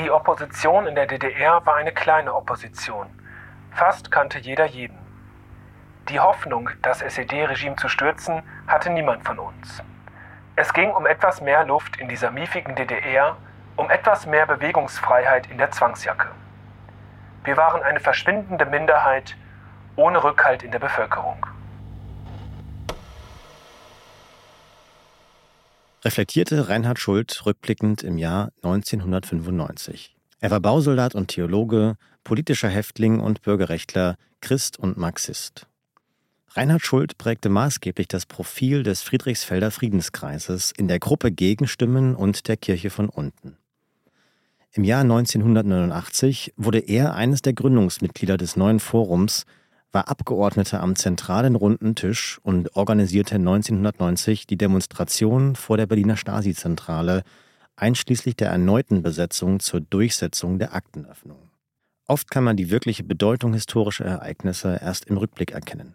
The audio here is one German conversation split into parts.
Die Opposition in der DDR war eine kleine Opposition. Fast kannte jeder jeden. Die Hoffnung, das SED-Regime zu stürzen, hatte niemand von uns. Es ging um etwas mehr Luft in dieser miefigen DDR, um etwas mehr Bewegungsfreiheit in der Zwangsjacke. Wir waren eine verschwindende Minderheit ohne Rückhalt in der Bevölkerung. Reflektierte Reinhard Schult rückblickend im Jahr 1995. Er war Bausoldat und Theologe, politischer Häftling und Bürgerrechtler, Christ und Marxist. Reinhard Schult prägte maßgeblich das Profil des Friedrichsfelder Friedenskreises in der Gruppe Gegenstimmen und der Kirche von unten. Im Jahr 1989 wurde er eines der Gründungsmitglieder des neuen Forums, war Abgeordneter am zentralen runden Tisch und organisierte 1990 die Demonstration vor der Berliner Stasi-Zentrale, einschließlich der erneuten Besetzung zur Durchsetzung der Aktenöffnung. Oft kann man die wirkliche Bedeutung historischer Ereignisse erst im Rückblick erkennen.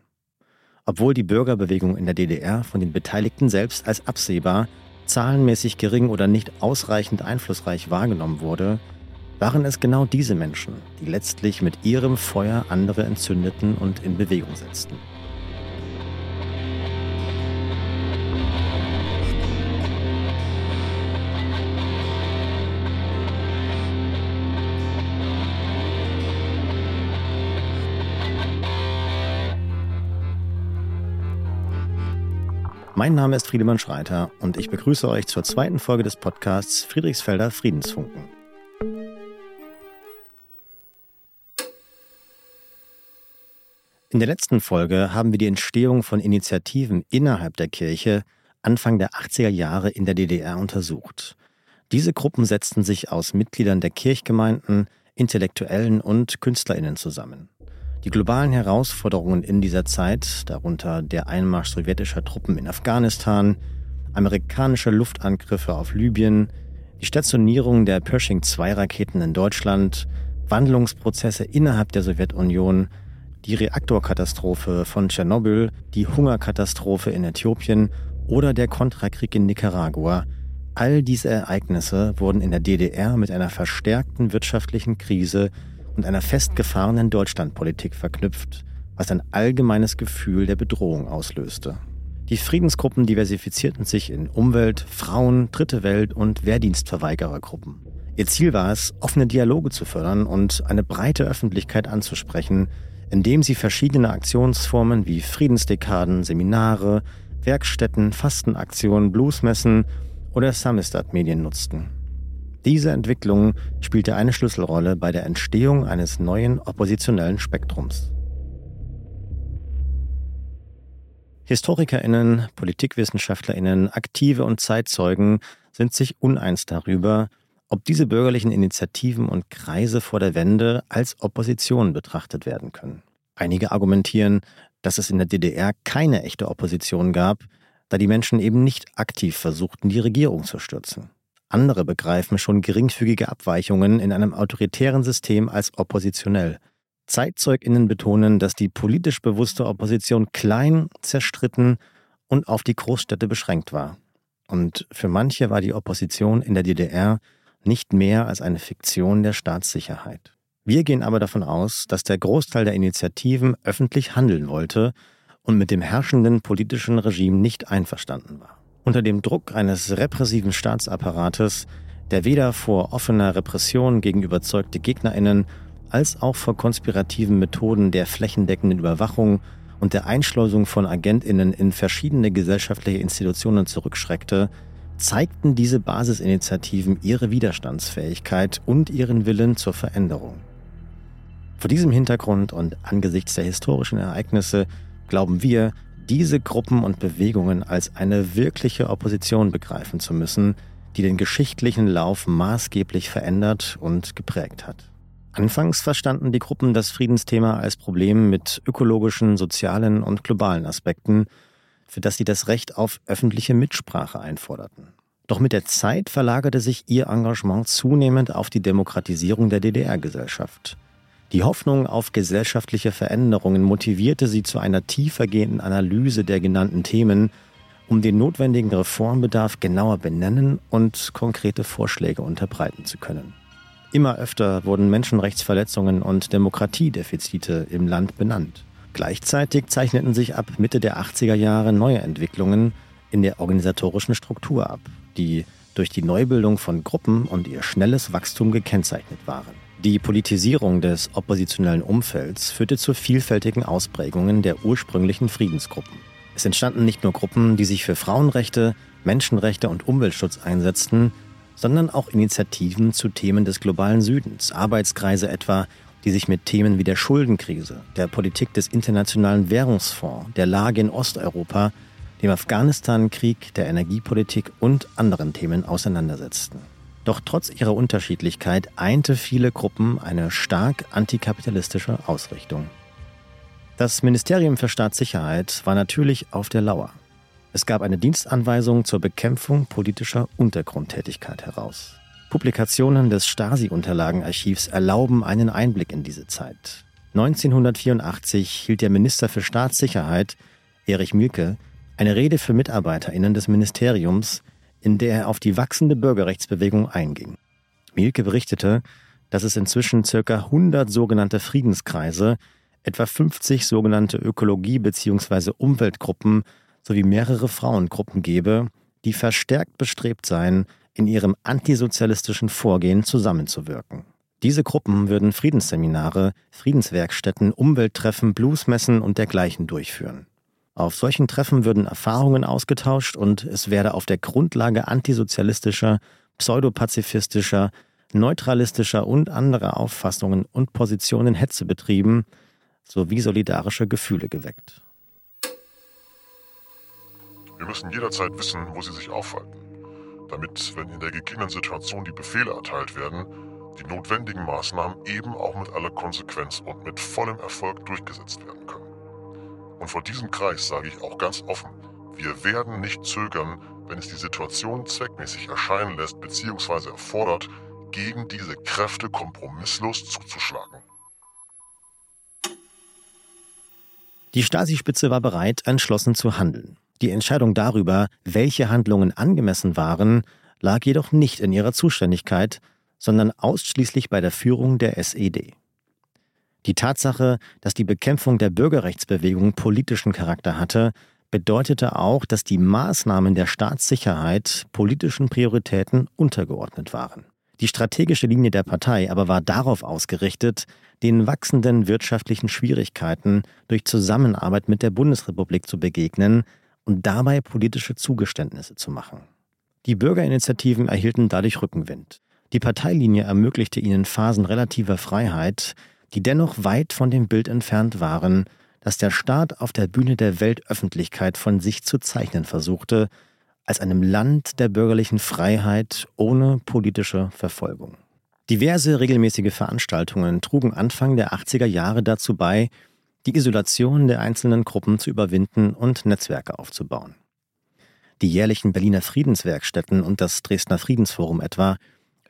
Obwohl die Bürgerbewegung in der DDR von den Beteiligten selbst als absehbar, zahlenmäßig gering oder nicht ausreichend einflussreich wahrgenommen wurde, waren es genau diese Menschen, die letztlich mit ihrem Feuer andere entzündeten und in Bewegung setzten. Mein Name ist Friedemann Schreiter und ich begrüße euch zur zweiten Folge des Podcasts Friedrichsfelder Friedensfunken. In der letzten Folge haben wir die Entstehung von Initiativen innerhalb der Kirche Anfang der 80er Jahre in der DDR untersucht. Diese Gruppen setzten sich aus Mitgliedern der Kirchgemeinden, Intellektuellen und Künstlerinnen zusammen. Die globalen Herausforderungen in dieser Zeit, darunter der Einmarsch sowjetischer Truppen in Afghanistan, amerikanische Luftangriffe auf Libyen, die Stationierung der Pershing-2-Raketen in Deutschland, Wandlungsprozesse innerhalb der Sowjetunion, die Reaktorkatastrophe von Tschernobyl, die Hungerkatastrophe in Äthiopien oder der Kontrakrieg in Nicaragua, all diese Ereignisse wurden in der DDR mit einer verstärkten wirtschaftlichen Krise und einer festgefahrenen Deutschlandpolitik verknüpft, was ein allgemeines Gefühl der Bedrohung auslöste. Die Friedensgruppen diversifizierten sich in Umwelt, Frauen, Dritte Welt und Wehrdienstverweigerergruppen. Ihr Ziel war es, offene Dialoge zu fördern und eine breite Öffentlichkeit anzusprechen, indem sie verschiedene Aktionsformen wie Friedensdekaden, Seminare, Werkstätten, Fastenaktionen, Bluesmessen oder Samistat-Medien nutzten. Diese Entwicklung spielte eine Schlüsselrolle bei der Entstehung eines neuen oppositionellen Spektrums. Historikerinnen, Politikwissenschaftler*innen, Aktive und Zeitzeugen sind sich uneins darüber, ob diese bürgerlichen Initiativen und Kreise vor der Wende als Opposition betrachtet werden können. Einige argumentieren, dass es in der DDR keine echte Opposition gab, da die Menschen eben nicht aktiv versuchten, die Regierung zu stürzen. Andere begreifen schon geringfügige Abweichungen in einem autoritären System als oppositionell. Zeitzeuginnen betonen, dass die politisch bewusste Opposition klein, zerstritten und auf die Großstädte beschränkt war. Und für manche war die Opposition in der DDR nicht mehr als eine Fiktion der Staatssicherheit. Wir gehen aber davon aus, dass der Großteil der Initiativen öffentlich handeln wollte und mit dem herrschenden politischen Regime nicht einverstanden war. Unter dem Druck eines repressiven Staatsapparates, der weder vor offener Repression gegen überzeugte Gegnerinnen als auch vor konspirativen Methoden der flächendeckenden Überwachung und der Einschleusung von Agentinnen in verschiedene gesellschaftliche Institutionen zurückschreckte, zeigten diese Basisinitiativen ihre Widerstandsfähigkeit und ihren Willen zur Veränderung. Vor diesem Hintergrund und angesichts der historischen Ereignisse glauben wir, diese Gruppen und Bewegungen als eine wirkliche Opposition begreifen zu müssen, die den geschichtlichen Lauf maßgeblich verändert und geprägt hat. Anfangs verstanden die Gruppen das Friedensthema als Problem mit ökologischen, sozialen und globalen Aspekten, für das sie das Recht auf öffentliche Mitsprache einforderten. Doch mit der Zeit verlagerte sich ihr Engagement zunehmend auf die Demokratisierung der DDR-Gesellschaft. Die Hoffnung auf gesellschaftliche Veränderungen motivierte sie zu einer tiefergehenden Analyse der genannten Themen, um den notwendigen Reformbedarf genauer benennen und konkrete Vorschläge unterbreiten zu können. Immer öfter wurden Menschenrechtsverletzungen und Demokratiedefizite im Land benannt. Gleichzeitig zeichneten sich ab Mitte der 80er Jahre neue Entwicklungen in der organisatorischen Struktur ab, die durch die Neubildung von Gruppen und ihr schnelles Wachstum gekennzeichnet waren. Die Politisierung des oppositionellen Umfelds führte zu vielfältigen Ausprägungen der ursprünglichen Friedensgruppen. Es entstanden nicht nur Gruppen, die sich für Frauenrechte, Menschenrechte und Umweltschutz einsetzten, sondern auch Initiativen zu Themen des globalen Südens, Arbeitskreise etwa, die sich mit Themen wie der Schuldenkrise, der Politik des Internationalen Währungsfonds, der Lage in Osteuropa, dem Afghanistan-Krieg, der Energiepolitik und anderen Themen auseinandersetzten. Doch trotz ihrer Unterschiedlichkeit einte viele Gruppen eine stark antikapitalistische Ausrichtung. Das Ministerium für Staatssicherheit war natürlich auf der Lauer. Es gab eine Dienstanweisung zur Bekämpfung politischer Untergrundtätigkeit heraus. Publikationen des Stasi-Unterlagenarchivs erlauben einen Einblick in diese Zeit. 1984 hielt der Minister für Staatssicherheit, Erich Mielke, eine Rede für MitarbeiterInnen des Ministeriums, in der er auf die wachsende Bürgerrechtsbewegung einging. Mielke berichtete, dass es inzwischen ca. 100 sogenannte Friedenskreise, etwa 50 sogenannte Ökologie- bzw. Umweltgruppen sowie mehrere Frauengruppen gebe, die verstärkt bestrebt seien, in ihrem antisozialistischen Vorgehen zusammenzuwirken. Diese Gruppen würden Friedensseminare, Friedenswerkstätten, Umwelttreffen, Bluesmessen und dergleichen durchführen. Auf solchen Treffen würden Erfahrungen ausgetauscht und es werde auf der Grundlage antisozialistischer, pseudopazifistischer, neutralistischer und anderer Auffassungen und Positionen Hetze betrieben sowie solidarische Gefühle geweckt. Wir müssen jederzeit wissen, wo sie sich aufhalten, damit, wenn in der gegebenen Situation die Befehle erteilt werden, die notwendigen Maßnahmen eben auch mit aller Konsequenz und mit vollem Erfolg durchgesetzt werden können. Und vor diesem Kreis sage ich auch ganz offen, wir werden nicht zögern, wenn es die Situation zweckmäßig erscheinen lässt bzw. erfordert, gegen diese Kräfte kompromisslos zuzuschlagen. Die Stasi-Spitze war bereit, entschlossen zu handeln. Die Entscheidung darüber, welche Handlungen angemessen waren, lag jedoch nicht in ihrer Zuständigkeit, sondern ausschließlich bei der Führung der SED. Die Tatsache, dass die Bekämpfung der Bürgerrechtsbewegung politischen Charakter hatte, bedeutete auch, dass die Maßnahmen der Staatssicherheit politischen Prioritäten untergeordnet waren. Die strategische Linie der Partei aber war darauf ausgerichtet, den wachsenden wirtschaftlichen Schwierigkeiten durch Zusammenarbeit mit der Bundesrepublik zu begegnen und dabei politische Zugeständnisse zu machen. Die Bürgerinitiativen erhielten dadurch Rückenwind. Die Parteilinie ermöglichte ihnen Phasen relativer Freiheit, die dennoch weit von dem Bild entfernt waren, das der Staat auf der Bühne der Weltöffentlichkeit von sich zu zeichnen versuchte, als einem Land der bürgerlichen Freiheit ohne politische Verfolgung. Diverse regelmäßige Veranstaltungen trugen Anfang der 80er Jahre dazu bei, die Isolation der einzelnen Gruppen zu überwinden und Netzwerke aufzubauen. Die jährlichen Berliner Friedenswerkstätten und das Dresdner Friedensforum etwa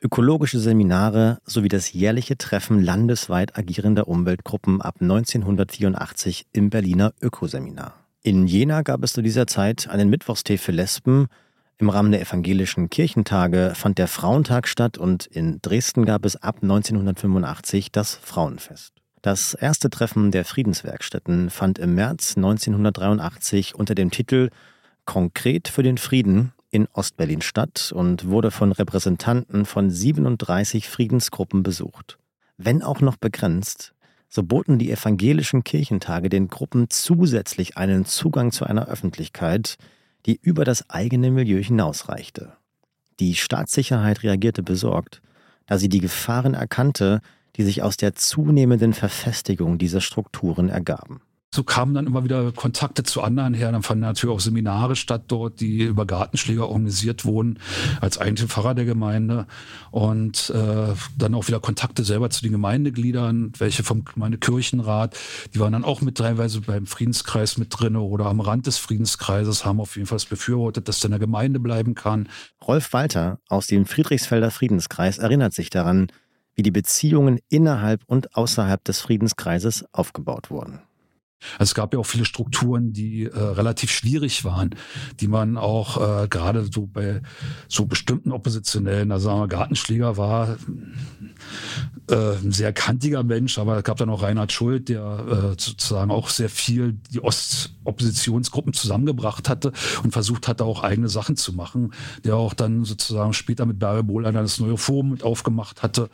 ökologische Seminare sowie das jährliche Treffen landesweit agierender Umweltgruppen ab 1984 im Berliner Ökoseminar. In Jena gab es zu dieser Zeit einen Mittwochstee für Lesben, im Rahmen der evangelischen Kirchentage fand der Frauentag statt und in Dresden gab es ab 1985 das Frauenfest. Das erste Treffen der Friedenswerkstätten fand im März 1983 unter dem Titel Konkret für den Frieden in Ostberlin statt und wurde von Repräsentanten von 37 Friedensgruppen besucht. Wenn auch noch begrenzt, so boten die evangelischen Kirchentage den Gruppen zusätzlich einen Zugang zu einer Öffentlichkeit, die über das eigene Milieu hinausreichte. Die Staatssicherheit reagierte besorgt, da sie die Gefahren erkannte, die sich aus der zunehmenden Verfestigung dieser Strukturen ergaben so kamen dann immer wieder Kontakte zu anderen her. Dann fanden natürlich auch Seminare statt dort, die über Gartenschläger organisiert wurden, als eigentliche Pfarrer der Gemeinde. Und äh, dann auch wieder Kontakte selber zu den Gemeindegliedern, welche vom Gemeindekirchenrat, die waren dann auch mit teilweise beim Friedenskreis mit drin oder am Rand des Friedenskreises, haben auf jeden Fall befürwortet, dass der in der Gemeinde bleiben kann. Rolf Walter aus dem Friedrichsfelder Friedenskreis erinnert sich daran, wie die Beziehungen innerhalb und außerhalb des Friedenskreises aufgebaut wurden. Also es gab ja auch viele Strukturen, die äh, relativ schwierig waren, die man auch äh, gerade so bei so bestimmten Oppositionellen, also sagen wir, Gartenschläger war äh, ein sehr kantiger Mensch, aber es gab dann auch Reinhard Schuld, der äh, sozusagen auch sehr viel die Ostoppositionsgruppen zusammengebracht hatte und versucht hatte, auch eigene Sachen zu machen, der auch dann sozusagen später mit Barry Bohler das neue Forum mit aufgemacht hatte.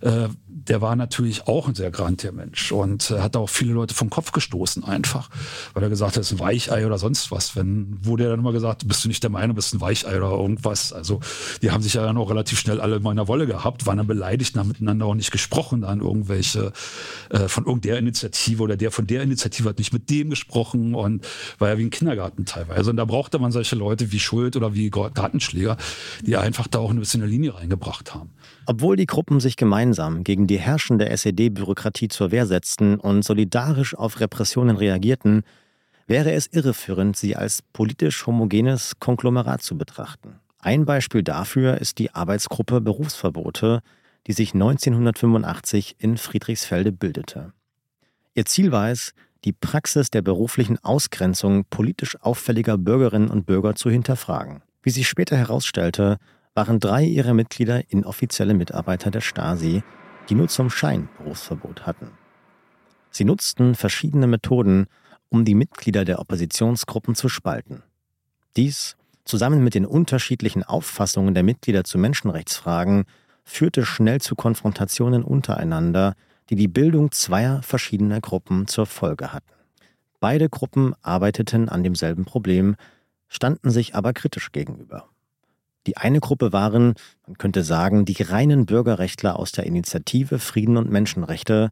Äh, der war natürlich auch ein sehr grantiger Mensch und äh, hat auch viele Leute vom Kopf gestoßen einfach, weil er gesagt hat, das ist ein Weichei oder sonst was. Wenn wurde er dann immer gesagt, bist du nicht der Meinung, bist ein Weichei oder irgendwas. Also die haben sich ja dann auch relativ schnell alle in meiner Wolle gehabt, waren dann beleidigt, haben miteinander auch nicht gesprochen, dann irgendwelche äh, von irgendeiner Initiative oder der von der Initiative hat nicht mit dem gesprochen und war ja wie ein Kindergarten teilweise. Und da brauchte man solche Leute wie Schuld oder wie Gartenschläger, die einfach da auch ein bisschen eine Linie reingebracht haben. Obwohl die Gruppen sich gemeinsam gegen die herrschende SED-Bürokratie zur Wehr setzten und solidarisch auf Repressionen reagierten, wäre es irreführend, sie als politisch homogenes Konglomerat zu betrachten. Ein Beispiel dafür ist die Arbeitsgruppe Berufsverbote, die sich 1985 in Friedrichsfelde bildete. Ihr Ziel war es, die Praxis der beruflichen Ausgrenzung politisch auffälliger Bürgerinnen und Bürger zu hinterfragen. Wie sich später herausstellte, waren drei ihrer Mitglieder inoffizielle Mitarbeiter der Stasi, die nur zum Schein Berufsverbot hatten. Sie nutzten verschiedene Methoden, um die Mitglieder der Oppositionsgruppen zu spalten. Dies, zusammen mit den unterschiedlichen Auffassungen der Mitglieder zu Menschenrechtsfragen, führte schnell zu Konfrontationen untereinander, die die Bildung zweier verschiedener Gruppen zur Folge hatten. Beide Gruppen arbeiteten an demselben Problem, standen sich aber kritisch gegenüber. Die eine Gruppe waren, man könnte sagen, die reinen Bürgerrechtler aus der Initiative Frieden und Menschenrechte,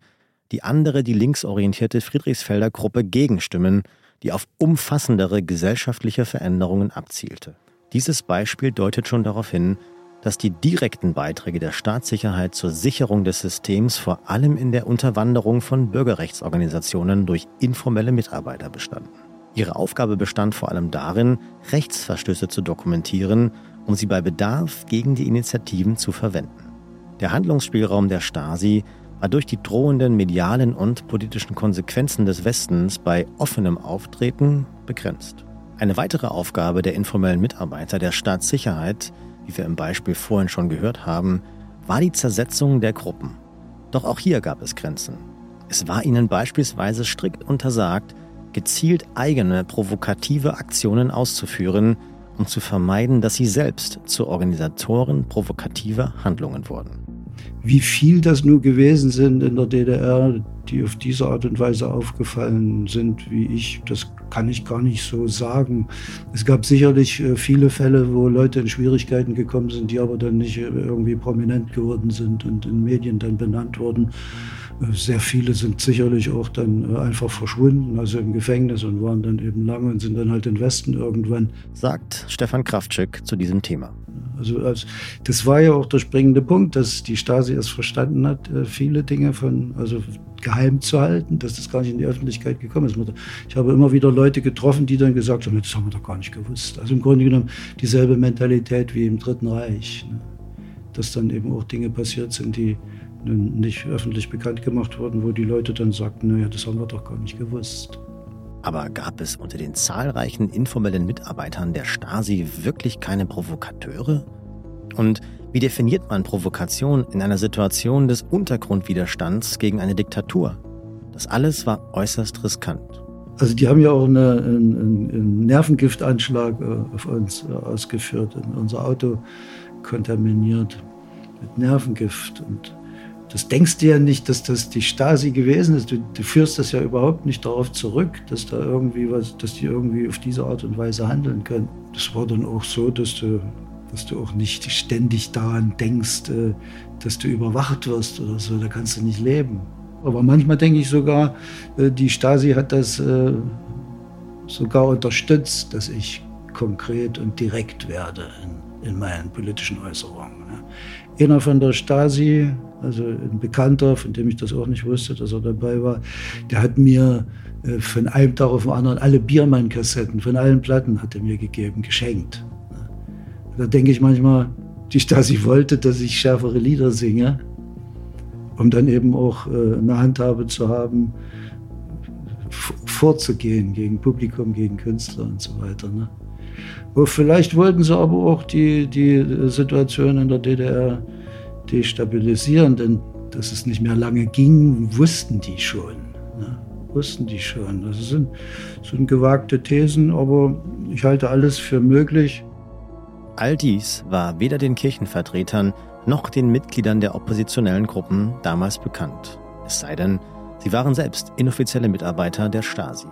die andere die linksorientierte Friedrichsfelder Gruppe Gegenstimmen, die auf umfassendere gesellschaftliche Veränderungen abzielte. Dieses Beispiel deutet schon darauf hin, dass die direkten Beiträge der Staatssicherheit zur Sicherung des Systems vor allem in der Unterwanderung von Bürgerrechtsorganisationen durch informelle Mitarbeiter bestanden. Ihre Aufgabe bestand vor allem darin, Rechtsverstöße zu dokumentieren um sie bei Bedarf gegen die Initiativen zu verwenden. Der Handlungsspielraum der Stasi war durch die drohenden medialen und politischen Konsequenzen des Westens bei offenem Auftreten begrenzt. Eine weitere Aufgabe der informellen Mitarbeiter der Staatssicherheit, wie wir im Beispiel vorhin schon gehört haben, war die Zersetzung der Gruppen. Doch auch hier gab es Grenzen. Es war ihnen beispielsweise strikt untersagt, gezielt eigene provokative Aktionen auszuführen, um zu vermeiden, dass sie selbst zu Organisatoren provokativer Handlungen wurden. Wie viel das nur gewesen sind in der DDR, die auf diese Art und Weise aufgefallen sind wie ich, das kann ich gar nicht so sagen. Es gab sicherlich äh, viele Fälle, wo Leute in Schwierigkeiten gekommen sind, die aber dann nicht äh, irgendwie prominent geworden sind und in Medien dann benannt wurden. Sehr viele sind sicherlich auch dann äh, einfach verschwunden, also im Gefängnis und waren dann eben lange und sind dann halt in Westen irgendwann. Sagt Stefan Kraftschick zu diesem Thema. Also, also das war ja auch der springende Punkt, dass die Stasi erst verstanden hat, äh, viele Dinge von, also geheim zu halten, dass das gar nicht in die Öffentlichkeit gekommen ist. Ich habe immer wieder Leute getroffen, die dann gesagt haben, das haben wir doch gar nicht gewusst. Also im Grunde genommen dieselbe Mentalität wie im Dritten Reich. Ne? Dass dann eben auch Dinge passiert sind, die nicht öffentlich bekannt gemacht wurden, wo die Leute dann sagten, naja, das haben wir doch gar nicht gewusst. Aber gab es unter den zahlreichen informellen Mitarbeitern der Stasi wirklich keine Provokateure? Und wie definiert man Provokation in einer Situation des Untergrundwiderstands gegen eine Diktatur? Das alles war äußerst riskant. Also die haben ja auch eine, einen, einen, Nervengiftanschlag äh, auf uns äh, ausgeführt, unser Auto kontaminiert mit Nervengift. Und das denkst du ja nicht, dass das die Stasi gewesen ist. Du, du, führst das ja überhaupt nicht darauf zurück, dass da irgendwie was, dass die irgendwie auf diese Art und Weise handeln können. Das war dann auch so, dass du, dass du auch nicht ständig daran denkst, äh, dass du überwacht wirst oder so. Da kannst du nicht leben. Aber manchmal denke ich sogar, äh, die Stasi hat das äh, sogar unterstützt, dass ich konkret und direkt werde in, in meinen politischen Äußerungen. Einer von der Stasi also ein Bekannter, von dem ich das auch nicht wusste, dass er dabei war, der hat mir äh, von einem Tag auf den anderen alle Biermann-Kassetten von allen Platten hat er mir gegeben, geschenkt. Da denke ich manchmal, die Stasi wollte, dass ich schärfere Lieder singe, um dann eben auch äh, eine Handhabe zu haben, vorzugehen gegen Publikum, gegen Künstler und so weiter. Ne? Vielleicht wollten sie aber auch die, die Situation in der DDR destabilisieren, denn dass es nicht mehr lange ging, wussten die schon. Ne? Wussten die schon. Das sind, sind gewagte Thesen, aber ich halte alles für möglich. All dies war weder den Kirchenvertretern noch den Mitgliedern der oppositionellen Gruppen damals bekannt. Es sei denn, sie waren selbst inoffizielle Mitarbeiter der Stasi.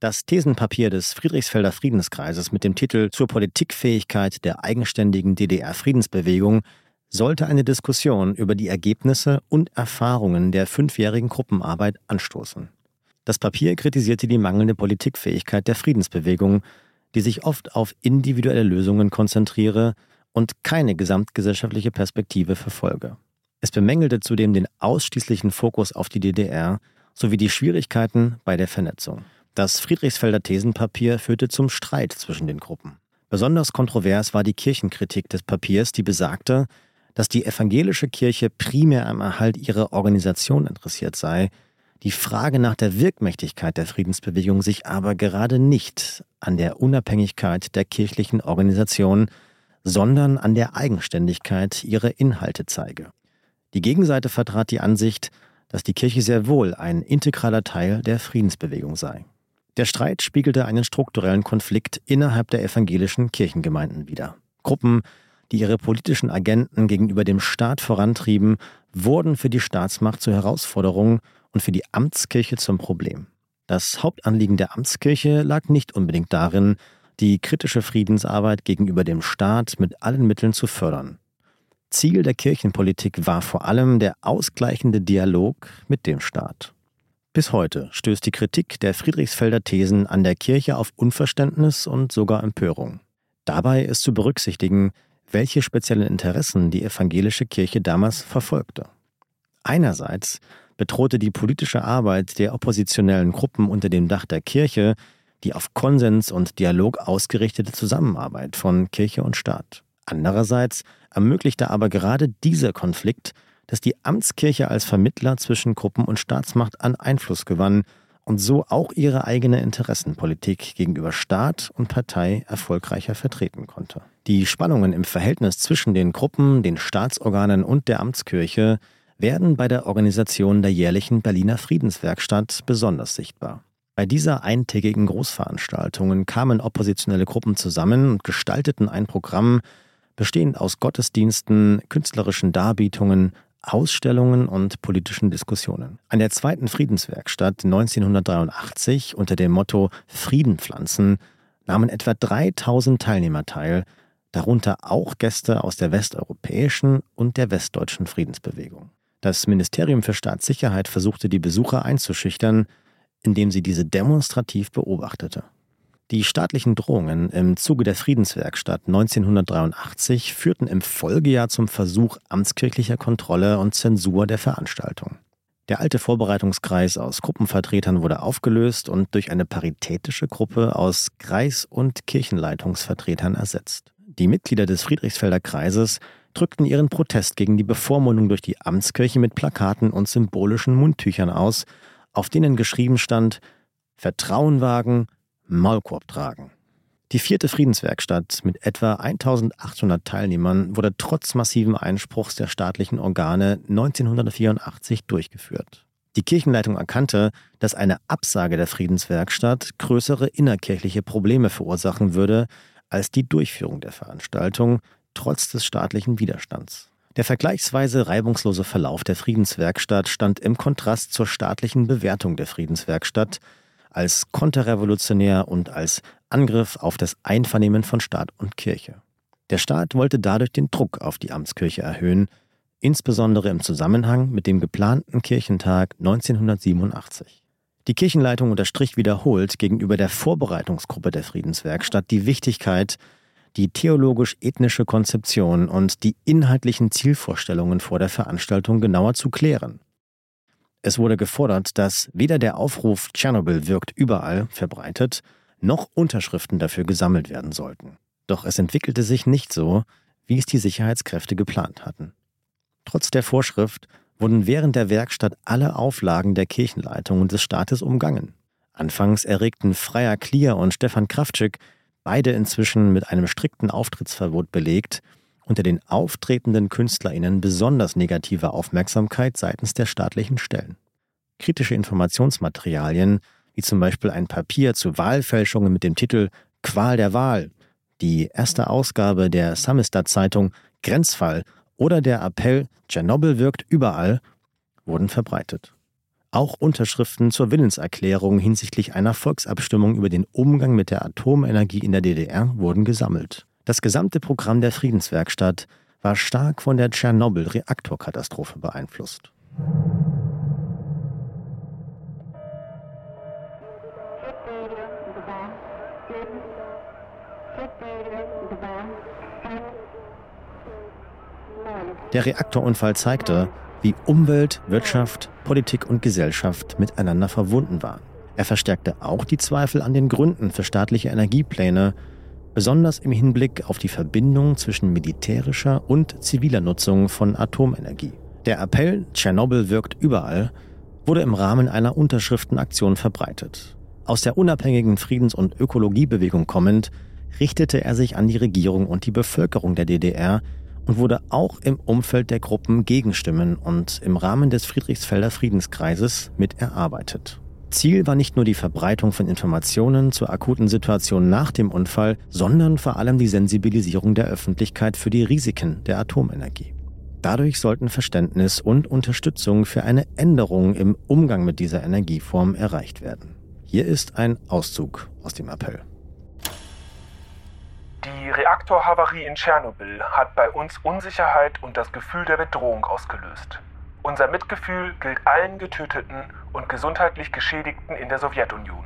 Das Thesenpapier des Friedrichsfelder Friedenskreises mit dem Titel Zur Politikfähigkeit der eigenständigen DDR-Friedensbewegung sollte eine Diskussion über die Ergebnisse und Erfahrungen der fünfjährigen Gruppenarbeit anstoßen. Das Papier kritisierte die mangelnde Politikfähigkeit der Friedensbewegung, die sich oft auf individuelle Lösungen konzentriere und keine gesamtgesellschaftliche Perspektive verfolge. Es bemängelte zudem den ausschließlichen Fokus auf die DDR sowie die Schwierigkeiten bei der Vernetzung. Das Friedrichsfelder Thesenpapier führte zum Streit zwischen den Gruppen. Besonders kontrovers war die Kirchenkritik des Papiers, die besagte, dass die evangelische Kirche primär am Erhalt ihrer Organisation interessiert sei, die Frage nach der Wirkmächtigkeit der Friedensbewegung sich aber gerade nicht an der Unabhängigkeit der kirchlichen Organisation, sondern an der Eigenständigkeit ihrer Inhalte zeige. Die Gegenseite vertrat die Ansicht, dass die Kirche sehr wohl ein integraler Teil der Friedensbewegung sei. Der Streit spiegelte einen strukturellen Konflikt innerhalb der evangelischen Kirchengemeinden wider. Gruppen, die ihre politischen Agenten gegenüber dem Staat vorantrieben, wurden für die Staatsmacht zur Herausforderung und für die Amtskirche zum Problem. Das Hauptanliegen der Amtskirche lag nicht unbedingt darin, die kritische Friedensarbeit gegenüber dem Staat mit allen Mitteln zu fördern. Ziel der Kirchenpolitik war vor allem der ausgleichende Dialog mit dem Staat. Bis heute stößt die Kritik der Friedrichsfelder Thesen an der Kirche auf Unverständnis und sogar Empörung. Dabei ist zu berücksichtigen, welche speziellen Interessen die evangelische Kirche damals verfolgte. Einerseits bedrohte die politische Arbeit der oppositionellen Gruppen unter dem Dach der Kirche die auf Konsens und Dialog ausgerichtete Zusammenarbeit von Kirche und Staat. Andererseits ermöglichte aber gerade dieser Konflikt dass die Amtskirche als Vermittler zwischen Gruppen und Staatsmacht an Einfluss gewann und so auch ihre eigene Interessenpolitik gegenüber Staat und Partei erfolgreicher vertreten konnte. Die Spannungen im Verhältnis zwischen den Gruppen, den Staatsorganen und der Amtskirche werden bei der Organisation der jährlichen Berliner Friedenswerkstatt besonders sichtbar. Bei dieser eintägigen Großveranstaltung kamen oppositionelle Gruppen zusammen und gestalteten ein Programm, bestehend aus Gottesdiensten, künstlerischen Darbietungen, Ausstellungen und politischen Diskussionen. An der zweiten Friedenswerkstatt 1983 unter dem Motto Frieden pflanzen nahmen etwa 3000 Teilnehmer teil, darunter auch Gäste aus der westeuropäischen und der westdeutschen Friedensbewegung. Das Ministerium für Staatssicherheit versuchte die Besucher einzuschüchtern, indem sie diese demonstrativ beobachtete. Die staatlichen Drohungen im Zuge der Friedenswerkstatt 1983 führten im Folgejahr zum Versuch amtskirchlicher Kontrolle und Zensur der Veranstaltung. Der alte Vorbereitungskreis aus Gruppenvertretern wurde aufgelöst und durch eine paritätische Gruppe aus Kreis- und Kirchenleitungsvertretern ersetzt. Die Mitglieder des Friedrichsfelder Kreises drückten ihren Protest gegen die Bevormundung durch die Amtskirche mit Plakaten und symbolischen Mundtüchern aus, auf denen geschrieben stand Vertrauen wagen, Maulkorb tragen. Die vierte Friedenswerkstatt mit etwa 1800 Teilnehmern wurde trotz massiven Einspruchs der staatlichen Organe 1984 durchgeführt. Die Kirchenleitung erkannte, dass eine Absage der Friedenswerkstatt größere innerkirchliche Probleme verursachen würde als die Durchführung der Veranstaltung, trotz des staatlichen Widerstands. Der vergleichsweise reibungslose Verlauf der Friedenswerkstatt stand im Kontrast zur staatlichen Bewertung der Friedenswerkstatt, als konterrevolutionär und als Angriff auf das Einvernehmen von Staat und Kirche. Der Staat wollte dadurch den Druck auf die Amtskirche erhöhen, insbesondere im Zusammenhang mit dem geplanten Kirchentag 1987. Die Kirchenleitung unterstrich wiederholt gegenüber der Vorbereitungsgruppe der Friedenswerkstatt die Wichtigkeit, die theologisch-ethnische Konzeption und die inhaltlichen Zielvorstellungen vor der Veranstaltung genauer zu klären. Es wurde gefordert, dass weder der Aufruf Tschernobyl wirkt überall verbreitet, noch Unterschriften dafür gesammelt werden sollten. Doch es entwickelte sich nicht so, wie es die Sicherheitskräfte geplant hatten. Trotz der Vorschrift wurden während der Werkstatt alle Auflagen der Kirchenleitung und des Staates umgangen. Anfangs erregten Freier Klier und Stefan Kraftschick, beide inzwischen mit einem strikten Auftrittsverbot belegt, unter den auftretenden KünstlerInnen besonders negative Aufmerksamkeit seitens der staatlichen Stellen. Kritische Informationsmaterialien, wie zum Beispiel ein Papier zu Wahlfälschungen mit dem Titel Qual der Wahl, die erste Ausgabe der Samizdat-Zeitung Grenzfall oder der Appell Tschernobyl wirkt überall, wurden verbreitet. Auch Unterschriften zur Willenserklärung hinsichtlich einer Volksabstimmung über den Umgang mit der Atomenergie in der DDR wurden gesammelt. Das gesamte Programm der Friedenswerkstatt war stark von der Tschernobyl-Reaktorkatastrophe beeinflusst. Der Reaktorunfall zeigte, wie Umwelt, Wirtschaft, Politik und Gesellschaft miteinander verbunden waren. Er verstärkte auch die Zweifel an den Gründen für staatliche Energiepläne, besonders im Hinblick auf die Verbindung zwischen militärischer und ziviler Nutzung von Atomenergie. Der Appell Tschernobyl wirkt überall wurde im Rahmen einer Unterschriftenaktion verbreitet. Aus der unabhängigen Friedens- und Ökologiebewegung kommend, richtete er sich an die Regierung und die Bevölkerung der DDR und wurde auch im Umfeld der Gruppen Gegenstimmen und im Rahmen des Friedrichsfelder Friedenskreises mit erarbeitet. Ziel war nicht nur die Verbreitung von Informationen zur akuten Situation nach dem Unfall, sondern vor allem die Sensibilisierung der Öffentlichkeit für die Risiken der Atomenergie. Dadurch sollten Verständnis und Unterstützung für eine Änderung im Umgang mit dieser Energieform erreicht werden. Hier ist ein Auszug aus dem Appell. Die Reaktorhavarie in Tschernobyl hat bei uns Unsicherheit und das Gefühl der Bedrohung ausgelöst. Unser Mitgefühl gilt allen Getöteten und gesundheitlich Geschädigten in der Sowjetunion.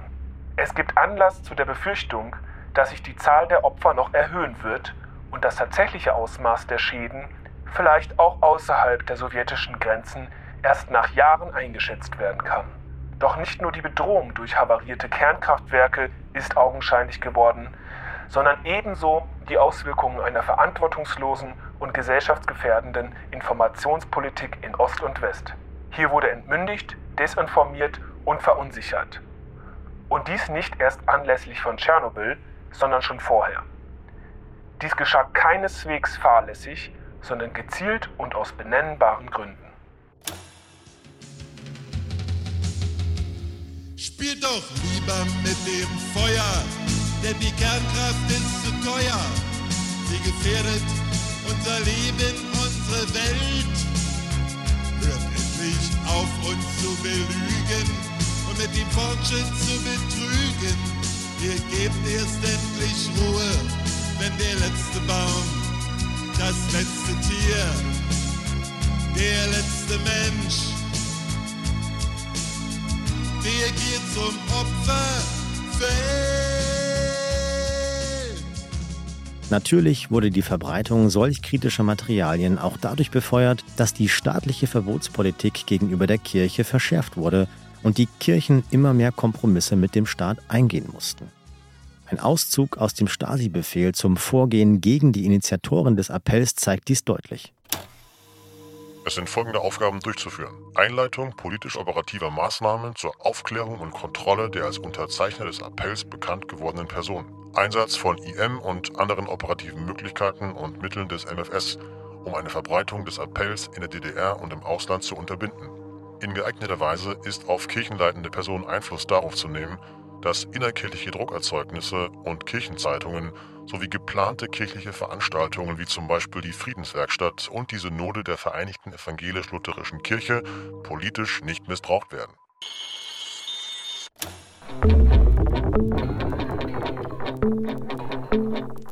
Es gibt Anlass zu der Befürchtung, dass sich die Zahl der Opfer noch erhöhen wird und das tatsächliche Ausmaß der Schäden vielleicht auch außerhalb der sowjetischen Grenzen erst nach Jahren eingeschätzt werden kann. Doch nicht nur die Bedrohung durch havarierte Kernkraftwerke ist augenscheinlich geworden, sondern ebenso die Auswirkungen einer verantwortungslosen und gesellschaftsgefährdenden Informationspolitik in Ost und West. Hier wurde entmündigt, desinformiert und verunsichert. Und dies nicht erst anlässlich von Tschernobyl, sondern schon vorher. Dies geschah keineswegs fahrlässig, sondern gezielt und aus benennbaren Gründen. Spielt doch lieber mit dem Feuer denn die Kernkraft ist zu teuer. Sie gefährdet unser Leben, unsere Welt. Hört endlich auf, uns zu belügen und mit dem Fortschritt zu betrügen. Ihr gebt erst endlich Ruhe, wenn der letzte Baum, das letzte Tier, der letzte Mensch, der geht zum Opfer. Fällt. Natürlich wurde die Verbreitung solch kritischer Materialien auch dadurch befeuert, dass die staatliche Verbotspolitik gegenüber der Kirche verschärft wurde und die Kirchen immer mehr Kompromisse mit dem Staat eingehen mussten. Ein Auszug aus dem Stasi-Befehl zum Vorgehen gegen die Initiatoren des Appells zeigt dies deutlich. Es sind folgende Aufgaben durchzuführen. Einleitung politisch-operativer Maßnahmen zur Aufklärung und Kontrolle der als Unterzeichner des Appells bekannt gewordenen Personen. Einsatz von IM und anderen operativen Möglichkeiten und Mitteln des MFS, um eine Verbreitung des Appells in der DDR und im Ausland zu unterbinden. In geeigneter Weise ist auf kirchenleitende Personen Einfluss darauf zu nehmen, dass innerkirchliche Druckerzeugnisse und Kirchenzeitungen sowie geplante kirchliche Veranstaltungen wie zum Beispiel die Friedenswerkstatt und die Synode der Vereinigten Evangelisch-Lutherischen Kirche politisch nicht missbraucht werden.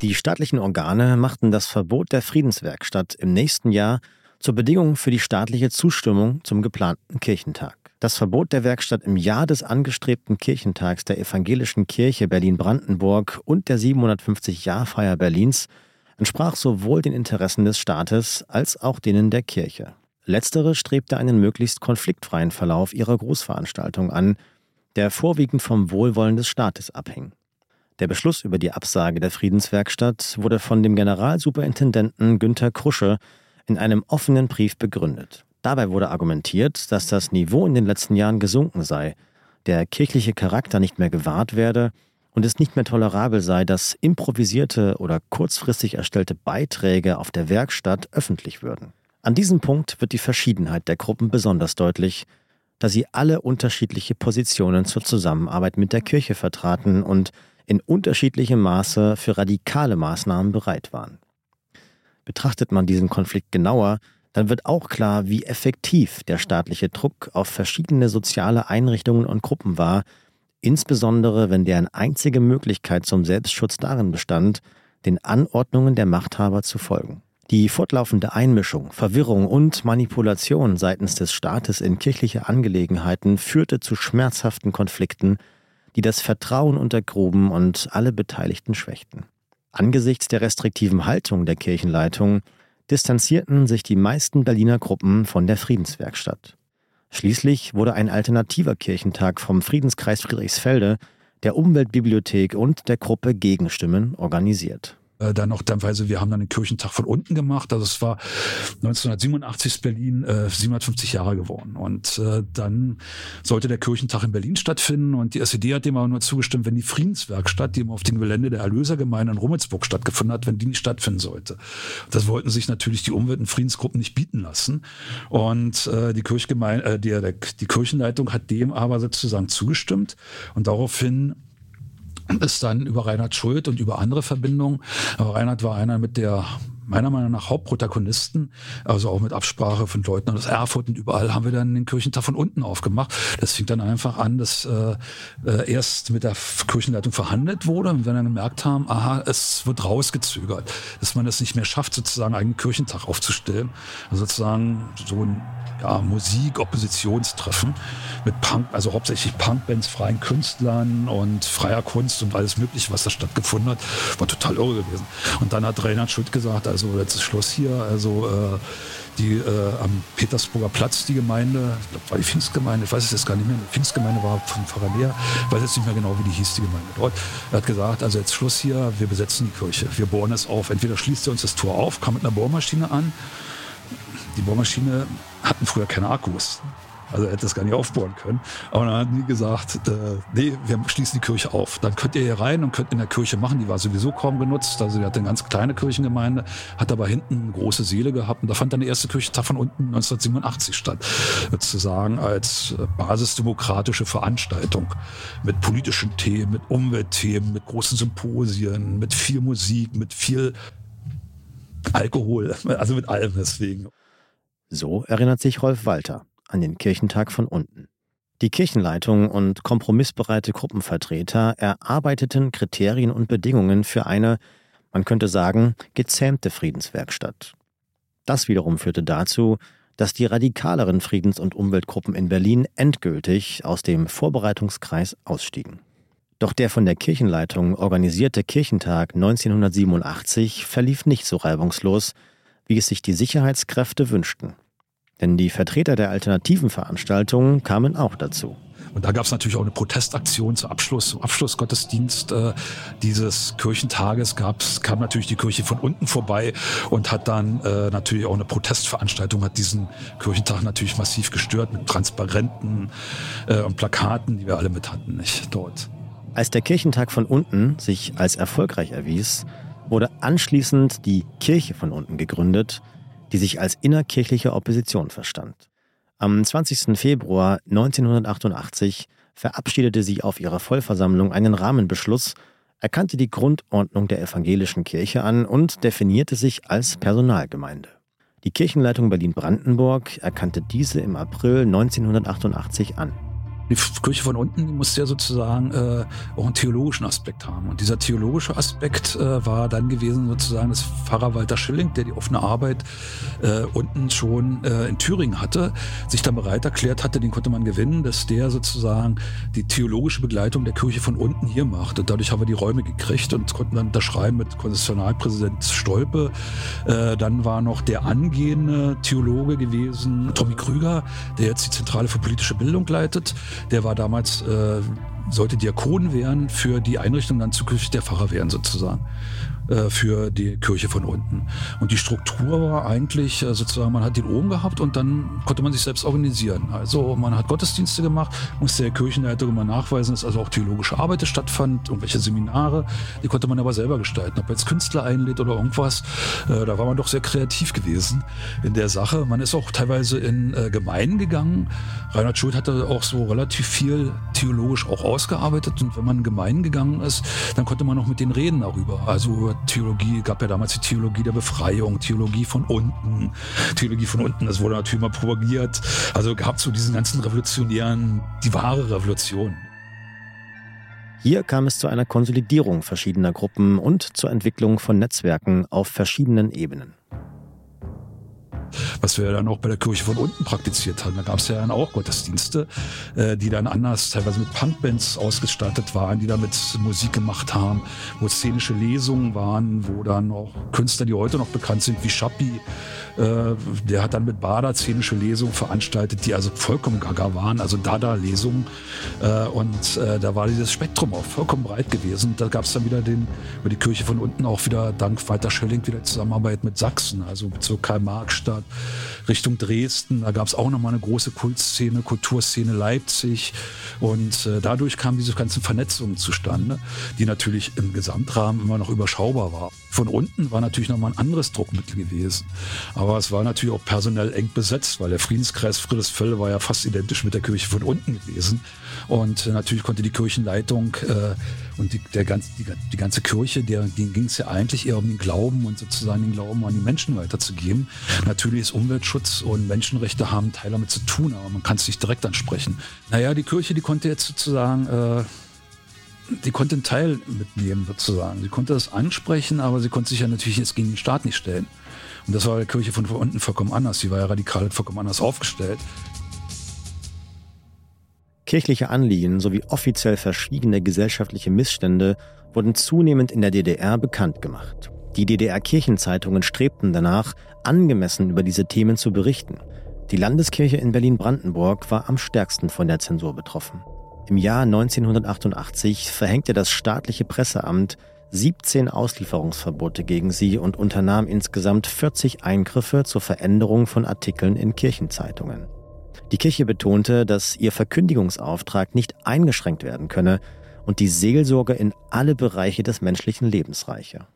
Die staatlichen Organe machten das Verbot der Friedenswerkstatt im nächsten Jahr zur Bedingung für die staatliche Zustimmung zum geplanten Kirchentag. Das Verbot der Werkstatt im Jahr des angestrebten Kirchentags der Evangelischen Kirche Berlin-Brandenburg und der 750-Jahr-Feier Berlins entsprach sowohl den Interessen des Staates als auch denen der Kirche. Letztere strebte einen möglichst konfliktfreien Verlauf ihrer Großveranstaltung an, der vorwiegend vom Wohlwollen des Staates abhing. Der Beschluss über die Absage der Friedenswerkstatt wurde von dem Generalsuperintendenten Günter Krusche in einem offenen Brief begründet. Dabei wurde argumentiert, dass das Niveau in den letzten Jahren gesunken sei, der kirchliche Charakter nicht mehr gewahrt werde und es nicht mehr tolerabel sei, dass improvisierte oder kurzfristig erstellte Beiträge auf der Werkstatt öffentlich würden. An diesem Punkt wird die Verschiedenheit der Gruppen besonders deutlich, da sie alle unterschiedliche Positionen zur Zusammenarbeit mit der Kirche vertraten und in unterschiedlichem Maße für radikale Maßnahmen bereit waren. Betrachtet man diesen Konflikt genauer, dann wird auch klar, wie effektiv der staatliche Druck auf verschiedene soziale Einrichtungen und Gruppen war, insbesondere wenn deren einzige Möglichkeit zum Selbstschutz darin bestand, den Anordnungen der Machthaber zu folgen. Die fortlaufende Einmischung, Verwirrung und Manipulation seitens des Staates in kirchliche Angelegenheiten führte zu schmerzhaften Konflikten, die das Vertrauen untergruben und alle Beteiligten schwächten. Angesichts der restriktiven Haltung der Kirchenleitung distanzierten sich die meisten Berliner Gruppen von der Friedenswerkstatt. Schließlich wurde ein alternativer Kirchentag vom Friedenskreis Friedrichsfelde, der Umweltbibliothek und der Gruppe Gegenstimmen organisiert äh, dann noch teilweise, wir haben dann den Kirchentag von unten gemacht. Also es war 1987 ist Berlin äh, 750 Jahre geworden. Und äh, dann sollte der Kirchentag in Berlin stattfinden. Und die SED hat dem aber nur zugestimmt, wenn die Friedenswerkstatt, die immer auf dem Gelände der Erlösergemeinde in Rummelsburg stattgefunden hat, wenn die nicht stattfinden sollte. Das wollten sich natürlich die Umwelt- und Friedensgruppen nicht bieten lassen. Und äh, die Kirchgemeinde, äh, die, die Kirchenleitung hat dem aber sozusagen zugestimmt. Und daraufhin ist dann über Reinhard Schuld und über andere Verbindungen. Aber Reinhard war einer mit der meiner Meinung nach Hauptprotagonisten, also auch mit Absprache von Leuten aus Erfurt und überall haben wir dann den Kirchentag von unten aufgemacht. Das fing dann einfach an, dass äh, äh, erst mit der Kirchenleitung verhandelt wurde und wir dann gemerkt haben, aha, es wird rausgezögert, dass man es nicht mehr schafft, sozusagen einen Kirchentag aufzustellen. Also sozusagen so ein ja, Musik-Oppositionstreffen mit Punk, also hauptsächlich Punkbands, freien Künstlern und freier Kunst und alles Mögliche, was da stattgefunden hat, war total irre gewesen. Und dann hat Reinhard Schuld gesagt, also also letztes Schloss hier, also äh, die äh, am Petersburger Platz, die Gemeinde, ich glaube, war die Pfingstgemeinde, ich weiß es jetzt gar nicht mehr, die Pfingstgemeinde war vom Pfarrer Lehr, ich weiß jetzt nicht mehr genau, wie die hieß, die Gemeinde dort. Er hat gesagt, also jetzt Schluss hier, wir besetzen die Kirche, wir bohren es auf. Entweder schließt er uns das Tor auf, kam mit einer Bohrmaschine an. Die Bohrmaschine hatten früher keine Akkus. Also er hätte das gar nicht aufbohren können. Aber dann haben die gesagt, äh, nee, wir schließen die Kirche auf. Dann könnt ihr hier rein und könnt in der Kirche machen. Die war sowieso kaum genutzt. Also die hatte eine ganz kleine Kirchengemeinde, hat aber hinten eine große Seele gehabt. Und da fand dann der erste Kirchentag von unten 1987 statt. Sozusagen als äh, basisdemokratische Veranstaltung mit politischen Themen, mit Umweltthemen, mit großen Symposien, mit viel Musik, mit viel Alkohol, also mit allem deswegen. So erinnert sich Rolf Walter an den Kirchentag von unten. Die Kirchenleitung und kompromissbereite Gruppenvertreter erarbeiteten Kriterien und Bedingungen für eine, man könnte sagen, gezähmte Friedenswerkstatt. Das wiederum führte dazu, dass die radikaleren Friedens- und Umweltgruppen in Berlin endgültig aus dem Vorbereitungskreis ausstiegen. Doch der von der Kirchenleitung organisierte Kirchentag 1987 verlief nicht so reibungslos, wie es sich die Sicherheitskräfte wünschten. Denn die Vertreter der alternativen Veranstaltungen kamen auch dazu. Und da gab es natürlich auch eine Protestaktion zum Abschluss, zum Abschlussgottesdienst äh, dieses Kirchentages gab's, kam natürlich die Kirche von unten vorbei und hat dann äh, natürlich auch eine Protestveranstaltung, hat diesen Kirchentag natürlich massiv gestört mit Transparenten äh, und Plakaten, die wir alle mit hatten, nicht dort. Als der Kirchentag von unten sich als erfolgreich erwies, wurde anschließend die Kirche von unten gegründet, die sich als innerkirchliche Opposition verstand. Am 20. Februar 1988 verabschiedete sie auf ihrer Vollversammlung einen Rahmenbeschluss, erkannte die Grundordnung der evangelischen Kirche an und definierte sich als Personalgemeinde. Die Kirchenleitung Berlin-Brandenburg erkannte diese im April 1988 an. Die Kirche von unten die musste ja sozusagen äh, auch einen theologischen Aspekt haben. Und dieser theologische Aspekt äh, war dann gewesen sozusagen das Pfarrer Walter Schilling, der die offene Arbeit äh, unten schon äh, in Thüringen hatte, sich dann bereit erklärt hatte, den konnte man gewinnen, dass der sozusagen die theologische Begleitung der Kirche von unten hier macht. Und dadurch haben wir die Räume gekriegt und konnten dann unterschreiben mit Konzessionalpräsident Stolpe. Äh, dann war noch der angehende Theologe gewesen, Tommy Krüger, der jetzt die Zentrale für politische Bildung leitet. Der war damals äh, sollte Diakon werden für die Einrichtung, dann zukünftig der Pfarrer werden sozusagen. Äh, für die Kirche von unten. Und die Struktur war eigentlich äh, sozusagen, man hat den oben gehabt und dann konnte man sich selbst organisieren. Also man hat Gottesdienste gemacht, musste der Kirchenleitung immer nachweisen, dass also auch theologische Arbeit stattfand, irgendwelche Seminare, die konnte man aber selber gestalten. Ob man jetzt Künstler einlädt oder irgendwas, äh, da war man doch sehr kreativ gewesen in der Sache. Man ist auch teilweise in Gemeinden gegangen. Reinhard Schuld hatte auch so relativ viel theologisch auch ausgearbeitet und wenn man in Gemeinden gegangen ist, dann konnte man auch mit denen reden darüber. Also Theologie, gab ja damals die Theologie der Befreiung, Theologie von unten, Theologie von unten, das wurde natürlich mal propagiert. Also gab es so diesen ganzen Revolutionären, die wahre Revolution. Hier kam es zu einer Konsolidierung verschiedener Gruppen und zur Entwicklung von Netzwerken auf verschiedenen Ebenen was wir dann auch bei der Kirche von unten praktiziert haben. Da gab es ja dann auch Gottesdienste, äh, die dann anders, teilweise mit Punkbands ausgestattet waren, die damit Musik gemacht haben, wo szenische Lesungen waren, wo dann auch Künstler, die heute noch bekannt sind, wie Schappi, äh, der hat dann mit Bader szenische Lesungen veranstaltet, die also vollkommen gaga waren, also Dada-Lesungen. Äh, und äh, da war dieses Spektrum auch vollkommen breit gewesen. Da gab es dann wieder den, über die Kirche von unten auch wieder dank Walter Schölling wieder Zusammenarbeit mit Sachsen, also zur Karl-Marx-Stadt, Richtung Dresden. Da gab es auch nochmal eine große Kultszene, Kulturszene Leipzig. Und äh, dadurch kam diese ganze Vernetzung zustande, die natürlich im Gesamtrahmen immer noch überschaubar war. Von unten war natürlich nochmal ein anderes Druckmittel gewesen. Aber es war natürlich auch personell eng besetzt, weil der Friedenskreis Friedrichsfelde war ja fast identisch mit der Kirche von unten gewesen. Und äh, natürlich konnte die Kirchenleitung äh, und die, der ganz, die, die ganze Kirche, der, denen ging es ja eigentlich eher um den Glauben und sozusagen den Glauben an die Menschen weiterzugeben. Natürlich ist Umweltschutz und Menschenrechte haben Teil damit zu tun, aber man kann es nicht direkt ansprechen. Naja, die Kirche, die konnte jetzt sozusagen äh, die konnte einen Teil mitnehmen, sozusagen. Sie konnte das ansprechen, aber sie konnte sich ja natürlich jetzt gegen den Staat nicht stellen. Und das war der Kirche von unten vollkommen anders. Sie war ja radikal vollkommen anders aufgestellt. Kirchliche Anliegen sowie offiziell verschiedene gesellschaftliche Missstände wurden zunehmend in der DDR bekannt gemacht. Die DDR-Kirchenzeitungen strebten danach, angemessen über diese Themen zu berichten. Die Landeskirche in Berlin-Brandenburg war am stärksten von der Zensur betroffen. Im Jahr 1988 verhängte das staatliche Presseamt 17 Auslieferungsverbote gegen sie und unternahm insgesamt 40 Eingriffe zur Veränderung von Artikeln in Kirchenzeitungen. Die Kirche betonte, dass ihr Verkündigungsauftrag nicht eingeschränkt werden könne und die Seelsorge in alle Bereiche des menschlichen Lebens reiche.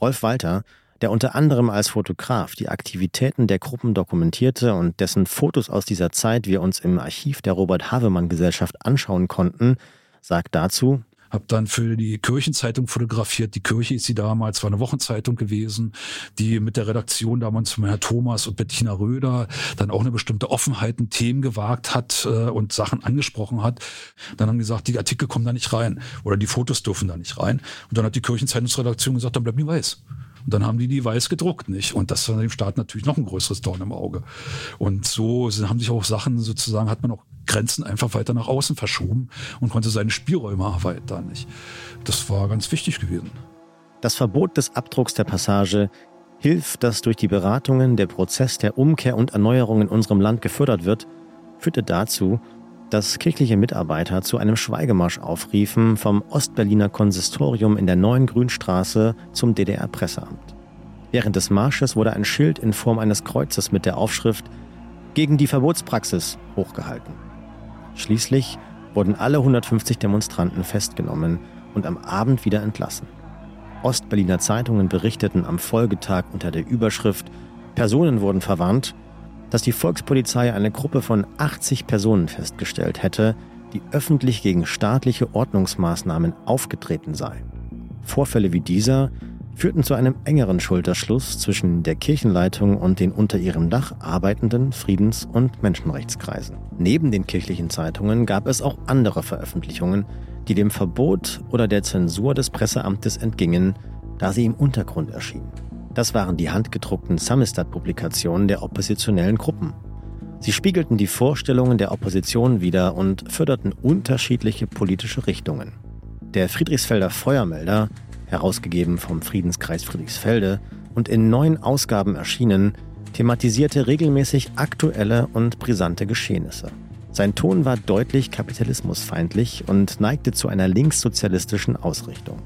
Rolf Walter, der unter anderem als Fotograf die Aktivitäten der Gruppen dokumentierte und dessen Fotos aus dieser Zeit wir uns im Archiv der Robert Havemann Gesellschaft anschauen konnten, sagt dazu, habe dann für die Kirchenzeitung fotografiert. Die Kirche ist sie damals, war eine Wochenzeitung gewesen, die mit der Redaktion damals von Herrn Thomas und Bettina Röder dann auch eine bestimmte Offenheit in Themen gewagt hat äh, und Sachen angesprochen hat. Dann haben gesagt, die Artikel kommen da nicht rein oder die Fotos dürfen da nicht rein. Und dann hat die Kirchenzeitungsredaktion gesagt, dann bleibt die weiß. Und dann haben die die weiß gedruckt, nicht? Und das war dem Staat natürlich noch ein größeres Dorn im Auge. Und so haben sich auch Sachen sozusagen, hat man auch Grenzen einfach weiter nach außen verschoben und konnte seine Spielräume erweitern, nicht? Das war ganz wichtig gewesen. Das Verbot des Abdrucks der Passage hilft, dass durch die Beratungen der Prozess der Umkehr und Erneuerung in unserem Land gefördert wird, führte dazu, dass kirchliche Mitarbeiter zu einem Schweigemarsch aufriefen vom Ostberliner Konsistorium in der Neuen Grünstraße zum DDR-Presseamt. Während des Marsches wurde ein Schild in Form eines Kreuzes mit der Aufschrift Gegen die Verbotspraxis hochgehalten. Schließlich wurden alle 150 Demonstranten festgenommen und am Abend wieder entlassen. Ostberliner Zeitungen berichteten am Folgetag unter der Überschrift Personen wurden verwarnt, dass die Volkspolizei eine Gruppe von 80 Personen festgestellt hätte, die öffentlich gegen staatliche Ordnungsmaßnahmen aufgetreten sei. Vorfälle wie dieser führten zu einem engeren Schulterschluss zwischen der Kirchenleitung und den unter ihrem Dach arbeitenden Friedens- und Menschenrechtskreisen. Neben den kirchlichen Zeitungen gab es auch andere Veröffentlichungen, die dem Verbot oder der Zensur des Presseamtes entgingen, da sie im Untergrund erschienen. Das waren die handgedruckten Samistat-Publikationen der oppositionellen Gruppen. Sie spiegelten die Vorstellungen der Opposition wider und förderten unterschiedliche politische Richtungen. Der Friedrichsfelder Feuermelder, herausgegeben vom Friedenskreis Friedrichsfelde und in neun Ausgaben erschienen, thematisierte regelmäßig aktuelle und brisante Geschehnisse. Sein Ton war deutlich kapitalismusfeindlich und neigte zu einer linkssozialistischen Ausrichtung.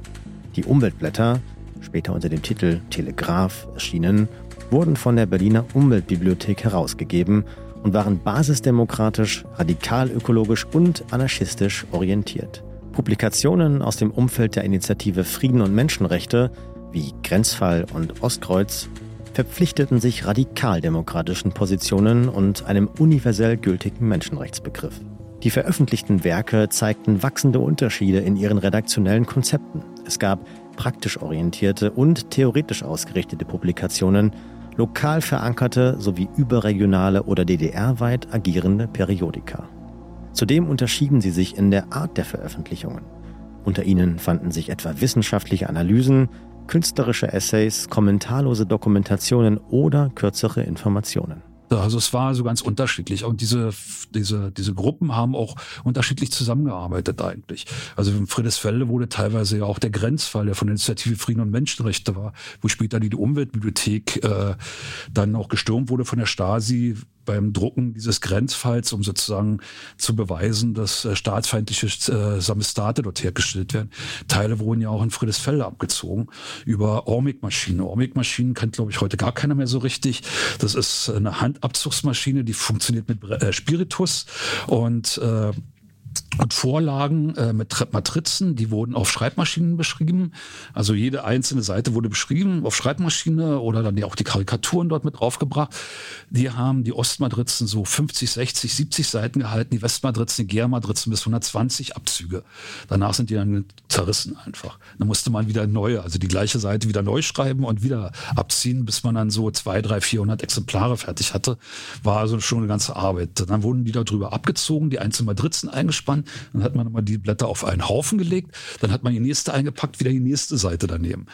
Die Umweltblätter, später unter dem Titel Telegraph erschienen, wurden von der Berliner Umweltbibliothek herausgegeben und waren basisdemokratisch, radikalökologisch und anarchistisch orientiert. Publikationen aus dem Umfeld der Initiative Frieden und Menschenrechte wie Grenzfall und Ostkreuz verpflichteten sich radikaldemokratischen Positionen und einem universell gültigen Menschenrechtsbegriff. Die veröffentlichten Werke zeigten wachsende Unterschiede in ihren redaktionellen Konzepten. Es gab praktisch orientierte und theoretisch ausgerichtete Publikationen, lokal verankerte sowie überregionale oder DDR-weit agierende Periodika. Zudem unterschieden sie sich in der Art der Veröffentlichungen. Unter ihnen fanden sich etwa wissenschaftliche Analysen, künstlerische Essays, kommentarlose Dokumentationen oder kürzere Informationen. Also es war so ganz unterschiedlich. Und diese, diese, diese Gruppen haben auch unterschiedlich zusammengearbeitet eigentlich. Also in Friedrichsfelde wurde teilweise ja auch der Grenzfall, der von der Initiative Frieden und Menschenrechte war, wo später die Umweltbibliothek äh, dann auch gestürmt wurde von der Stasi, beim Drucken dieses Grenzfalls, um sozusagen zu beweisen, dass äh, staatsfeindliche äh, Samestate dort hergestellt werden. Teile wurden ja auch in Friedrichsfelde abgezogen über Ormig-Maschinen. Ormig-Maschinen kennt, glaube ich, heute gar keiner mehr so richtig. Das ist eine Handabzugsmaschine, die funktioniert mit äh, Spiritus und äh, und Vorlagen äh, mit Matrizen, die wurden auf Schreibmaschinen beschrieben. Also jede einzelne Seite wurde beschrieben auf Schreibmaschine oder dann ja auch die Karikaturen dort mit draufgebracht. Die haben die Ostmatrizen so 50, 60, 70 Seiten gehalten, die Westmatrizen, die Gärmatrizen bis 120 Abzüge. Danach sind die dann zerrissen einfach. Dann musste man wieder neue, also die gleiche Seite wieder neu schreiben und wieder abziehen, bis man dann so zwei, drei, 400 Exemplare fertig hatte. War also schon eine ganze Arbeit. Dann wurden die darüber abgezogen, die einzelnen Matrizen eingespannt Blättern. Dann hat man immer die Blätter auf einen Haufen gelegt, dann hat man die nächste eingepackt, wieder die nächste Seite daneben.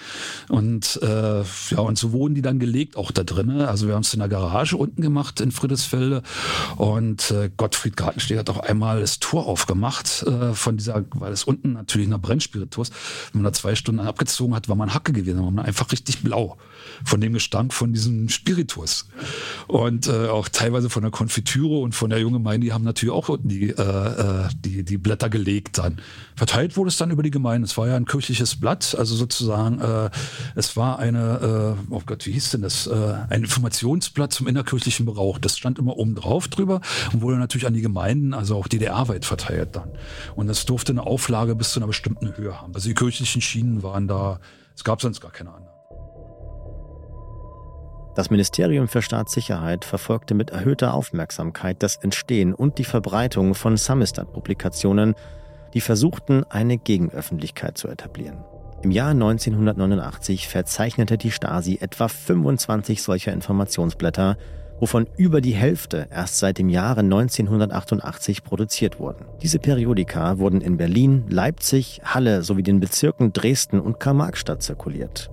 Und äh, ja, und so wurden die dann gelegt, auch da drinnen. Also wir haben es in der Garage unten gemacht in Friedrichsfelde. Und äh, Gottfried Gartensteg hat auch einmal das Tor aufgemacht äh, von dieser, weil es unten natürlich nach Brennspiritus, wenn man da zwei Stunden abgezogen hat, war man Hacke gewesen, war man einfach richtig blau von dem Gestank von diesem Spiritus. Und äh, auch teilweise von der Konfitüre und von der jungen Gemeinde, die haben natürlich auch unten die, äh, äh die die, Blätter gelegt dann. Verteilt wurde es dann über die Gemeinde. Es war ja ein kirchliches Blatt, also sozusagen, äh, es war eine, äh, oh Gott, wie hieß denn das? Äh, ein Informationsblatt zum innerkirchlichen Brauch. Das stand immer oben drauf drüber und wurde natürlich an die Gemeinden, also auch DDR-weit verteilt dann. Und das durfte eine Auflage bis zu einer bestimmten Höhe haben. Also die kirchlichen Schienen waren da, es gab sonst gar keine anderen. Das Ministerium für Staatssicherheit verfolgte mit erhöhter Aufmerksamkeit das Entstehen und die Verbreitung von Samistat-Publikationen, die versuchten, eine Gegenöffentlichkeit zu etablieren. Im Jahr 1989 verzeichnete die Stasi etwa 25 solcher Informationsblätter, wovon über die Hälfte erst seit dem Jahre 1988 produziert wurden. Diese Periodika wurden in Berlin, Leipzig, Halle sowie den Bezirken Dresden und Karl-Marx-Stadt zirkuliert.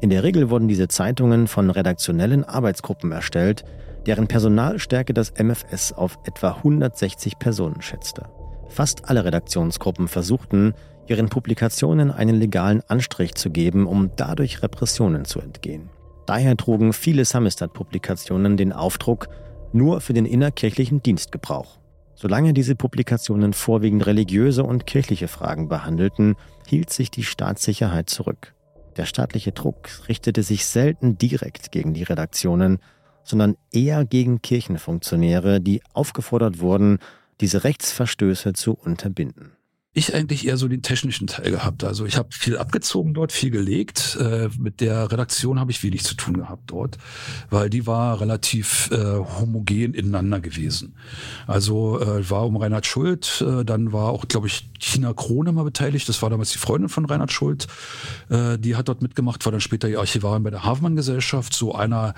In der Regel wurden diese Zeitungen von redaktionellen Arbeitsgruppen erstellt, deren Personalstärke das MFS auf etwa 160 Personen schätzte. Fast alle Redaktionsgruppen versuchten, ihren Publikationen einen legalen Anstrich zu geben, um dadurch Repressionen zu entgehen. Daher trugen viele Samistat-Publikationen den Aufdruck nur für den innerkirchlichen Dienstgebrauch. Solange diese Publikationen vorwiegend religiöse und kirchliche Fragen behandelten, hielt sich die Staatssicherheit zurück. Der staatliche Druck richtete sich selten direkt gegen die Redaktionen, sondern eher gegen Kirchenfunktionäre, die aufgefordert wurden, diese Rechtsverstöße zu unterbinden ich eigentlich eher so den technischen Teil gehabt. Also ich habe viel abgezogen dort, viel gelegt. Äh, mit der Redaktion habe ich wenig zu tun gehabt dort, weil die war relativ äh, homogen ineinander gewesen. Also äh, war um Reinhard Schuld, äh, dann war auch, glaube ich, Tina Krone mal beteiligt. Das war damals die Freundin von Reinhard Schuld. Äh, die hat dort mitgemacht, war dann später die Archivarin bei der Hafmann-Gesellschaft. So einer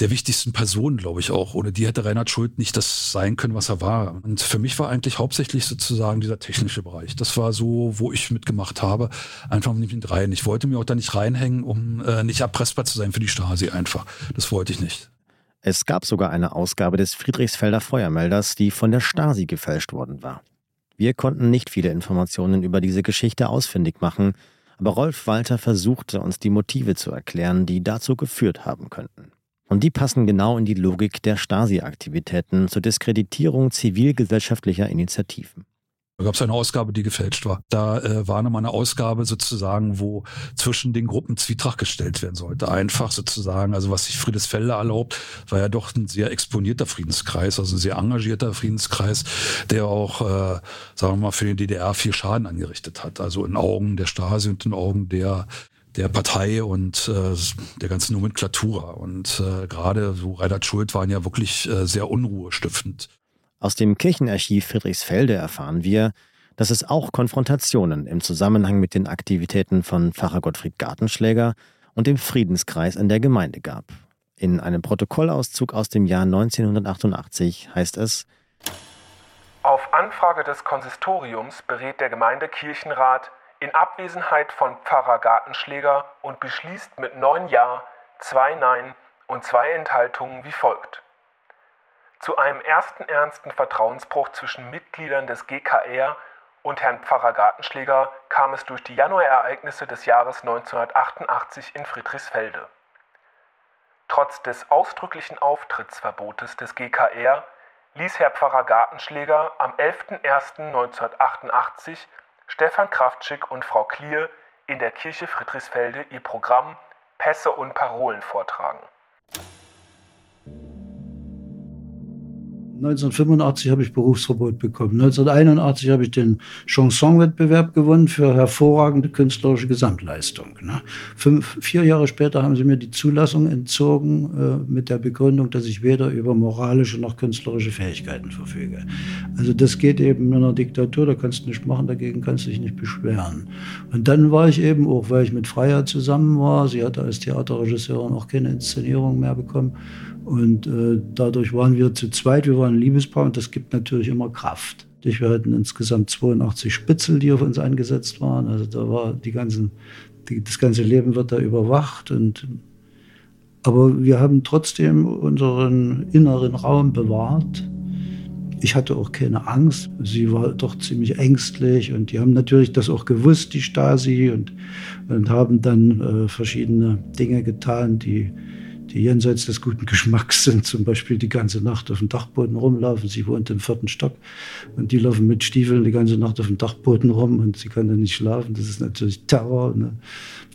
der wichtigsten Personen, glaube ich auch. Ohne die hätte Reinhard Schuld nicht das sein können, was er war. Und für mich war eigentlich hauptsächlich sozusagen dieser technische Bereich nicht. Das war so, wo ich mitgemacht habe. Einfach mit rein. Ich wollte mir auch da nicht reinhängen, um äh, nicht erpressbar zu sein für die Stasi einfach. Das wollte ich nicht. Es gab sogar eine Ausgabe des Friedrichsfelder Feuermelders, die von der Stasi gefälscht worden war. Wir konnten nicht viele Informationen über diese Geschichte ausfindig machen, aber Rolf Walter versuchte uns die Motive zu erklären, die dazu geführt haben könnten. Und die passen genau in die Logik der Stasi-Aktivitäten zur Diskreditierung zivilgesellschaftlicher Initiativen. Da gab es eine Ausgabe, die gefälscht war. Da äh, war nochmal eine Ausgabe sozusagen, wo zwischen den Gruppen Zwietracht gestellt werden sollte. Einfach sozusagen, also was sich Friedesfelde erlaubt, war ja doch ein sehr exponierter Friedenskreis, also ein sehr engagierter Friedenskreis, der auch, äh, sagen wir mal, für die DDR viel Schaden angerichtet hat. Also in Augen der Stasi und in Augen der der Partei und äh, der ganzen Nomenklatura. Und äh, gerade so Reinhard Schuld waren ja wirklich äh, sehr unruhestiftend. Aus dem Kirchenarchiv Friedrichsfelde erfahren wir, dass es auch Konfrontationen im Zusammenhang mit den Aktivitäten von Pfarrer Gottfried Gartenschläger und dem Friedenskreis in der Gemeinde gab. In einem Protokollauszug aus dem Jahr 1988 heißt es, auf Anfrage des Konsistoriums berät der Gemeindekirchenrat in Abwesenheit von Pfarrer Gartenschläger und beschließt mit neun Ja, zwei Nein und zwei Enthaltungen wie folgt. Zu einem ersten ernsten Vertrauensbruch zwischen Mitgliedern des GKR und Herrn Pfarrer Gartenschläger kam es durch die Januarereignisse des Jahres 1988 in Friedrichsfelde. Trotz des ausdrücklichen Auftrittsverbotes des GKR ließ Herr Pfarrer Gartenschläger am 11.01.1988 Stefan Kraftschick und Frau Klier in der Kirche Friedrichsfelde ihr Programm Pässe und Parolen vortragen. 1985 habe ich Berufsverbot bekommen. 1981 habe ich den Chanson-Wettbewerb gewonnen für hervorragende künstlerische Gesamtleistung. Ne? Fünf, vier Jahre später haben sie mir die Zulassung entzogen äh, mit der Begründung, dass ich weder über moralische noch künstlerische Fähigkeiten verfüge. Also das geht eben in einer Diktatur, da kannst du nichts machen, dagegen kannst du dich nicht beschweren. Und dann war ich eben auch, weil ich mit Freier zusammen war, sie hatte als Theaterregisseurin auch keine Inszenierung mehr bekommen, und äh, dadurch waren wir zu zweit, wir waren ein Liebespaar und das gibt natürlich immer Kraft. Wir hatten insgesamt 82 Spitzel, die auf uns eingesetzt waren. Also da war die ganzen, die, das ganze Leben wird da überwacht. Und, aber wir haben trotzdem unseren inneren Raum bewahrt. Ich hatte auch keine Angst. Sie war doch ziemlich ängstlich und die haben natürlich das auch gewusst, die Stasi, und, und haben dann äh, verschiedene Dinge getan, die die jenseits des guten Geschmacks sind, zum Beispiel die ganze Nacht auf dem Dachboden rumlaufen. Sie wohnt im vierten Stock und die laufen mit Stiefeln die ganze Nacht auf dem Dachboden rum und sie kann dann nicht schlafen. Das ist natürlich Terror, ne?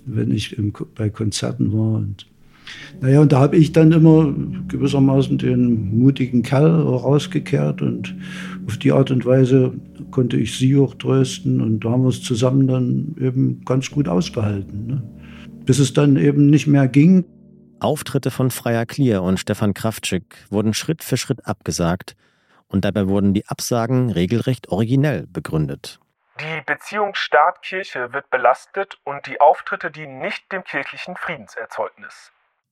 wenn ich im, bei Konzerten war. Und, naja, und da habe ich dann immer gewissermaßen den mutigen Kerl rausgekehrt und auf die Art und Weise konnte ich sie auch trösten und da haben wir es zusammen dann eben ganz gut ausgehalten. Ne? Bis es dann eben nicht mehr ging. Auftritte von Freier Klier und Stefan Kraftschick wurden Schritt für Schritt abgesagt und dabei wurden die Absagen regelrecht originell begründet. Die Beziehung Staat-Kirche wird belastet und die Auftritte dienen nicht dem kirchlichen Friedenserzeugnis.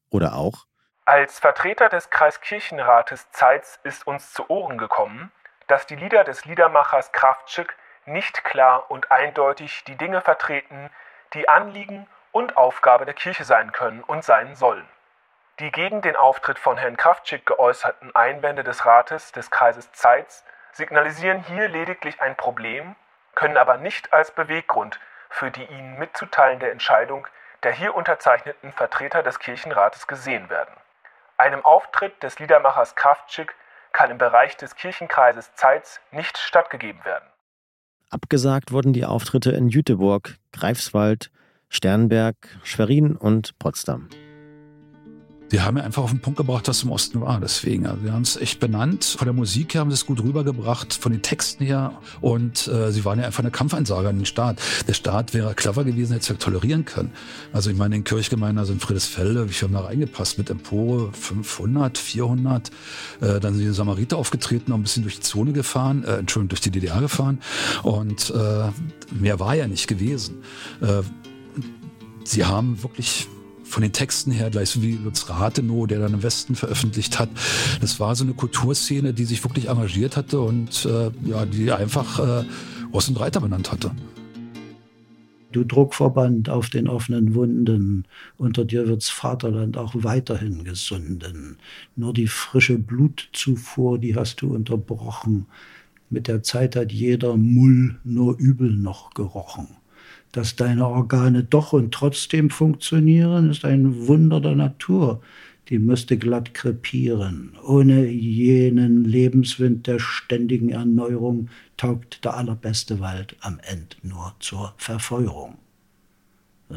Oder auch? Als Vertreter des Kreiskirchenrates Zeitz ist uns zu Ohren gekommen, dass die Lieder des Liedermachers Kraftschick nicht klar und eindeutig die Dinge vertreten, die Anliegen und Aufgabe der Kirche sein können und sein sollen. Die gegen den Auftritt von Herrn Kraftschick geäußerten Einwände des Rates des Kreises Zeitz signalisieren hier lediglich ein Problem, können aber nicht als Beweggrund für die ihnen mitzuteilende Entscheidung der hier unterzeichneten Vertreter des Kirchenrates gesehen werden. Einem Auftritt des Liedermachers Kraftschick kann im Bereich des Kirchenkreises Zeitz nicht stattgegeben werden. Abgesagt wurden die Auftritte in Jüteburg, Greifswald, Sternberg, Schwerin und Potsdam die haben ja einfach auf den Punkt gebracht, was im Osten war. Deswegen, also wir haben es echt benannt. Von der Musik her haben sie es gut rübergebracht, von den Texten her. Und äh, sie waren ja einfach eine Kampfansage an den Staat. Der Staat wäre clever gewesen, hätte es ja tolerieren können. Also ich meine, in Kirchgemeinden, also in Friedrichsfelde, wie viel haben da reingepasst? Mit Empore 500, 400. Äh, dann sind die Samariter aufgetreten, auch ein bisschen durch die Zone gefahren, äh, Entschuldigung, durch die DDR gefahren. Und äh, mehr war ja nicht gewesen. Äh, sie haben wirklich von den Texten her, gleich so wie Lutz Rathenow, der dann im Westen veröffentlicht hat. Das war so eine Kulturszene, die sich wirklich engagiert hatte und äh, ja, die einfach äh, Ost und Reiter benannt hatte. Du Druckverband auf den offenen Wunden, unter dir wird's Vaterland auch weiterhin gesunden. Nur die frische Blutzufuhr, die hast du unterbrochen. Mit der Zeit hat jeder Mull nur übel noch gerochen dass deine Organe doch und trotzdem funktionieren, ist ein Wunder der Natur. die müsste glatt krepieren. Ohne jenen Lebenswind der ständigen Erneuerung taugt der allerbeste Wald am Ende nur zur Verfeuerung.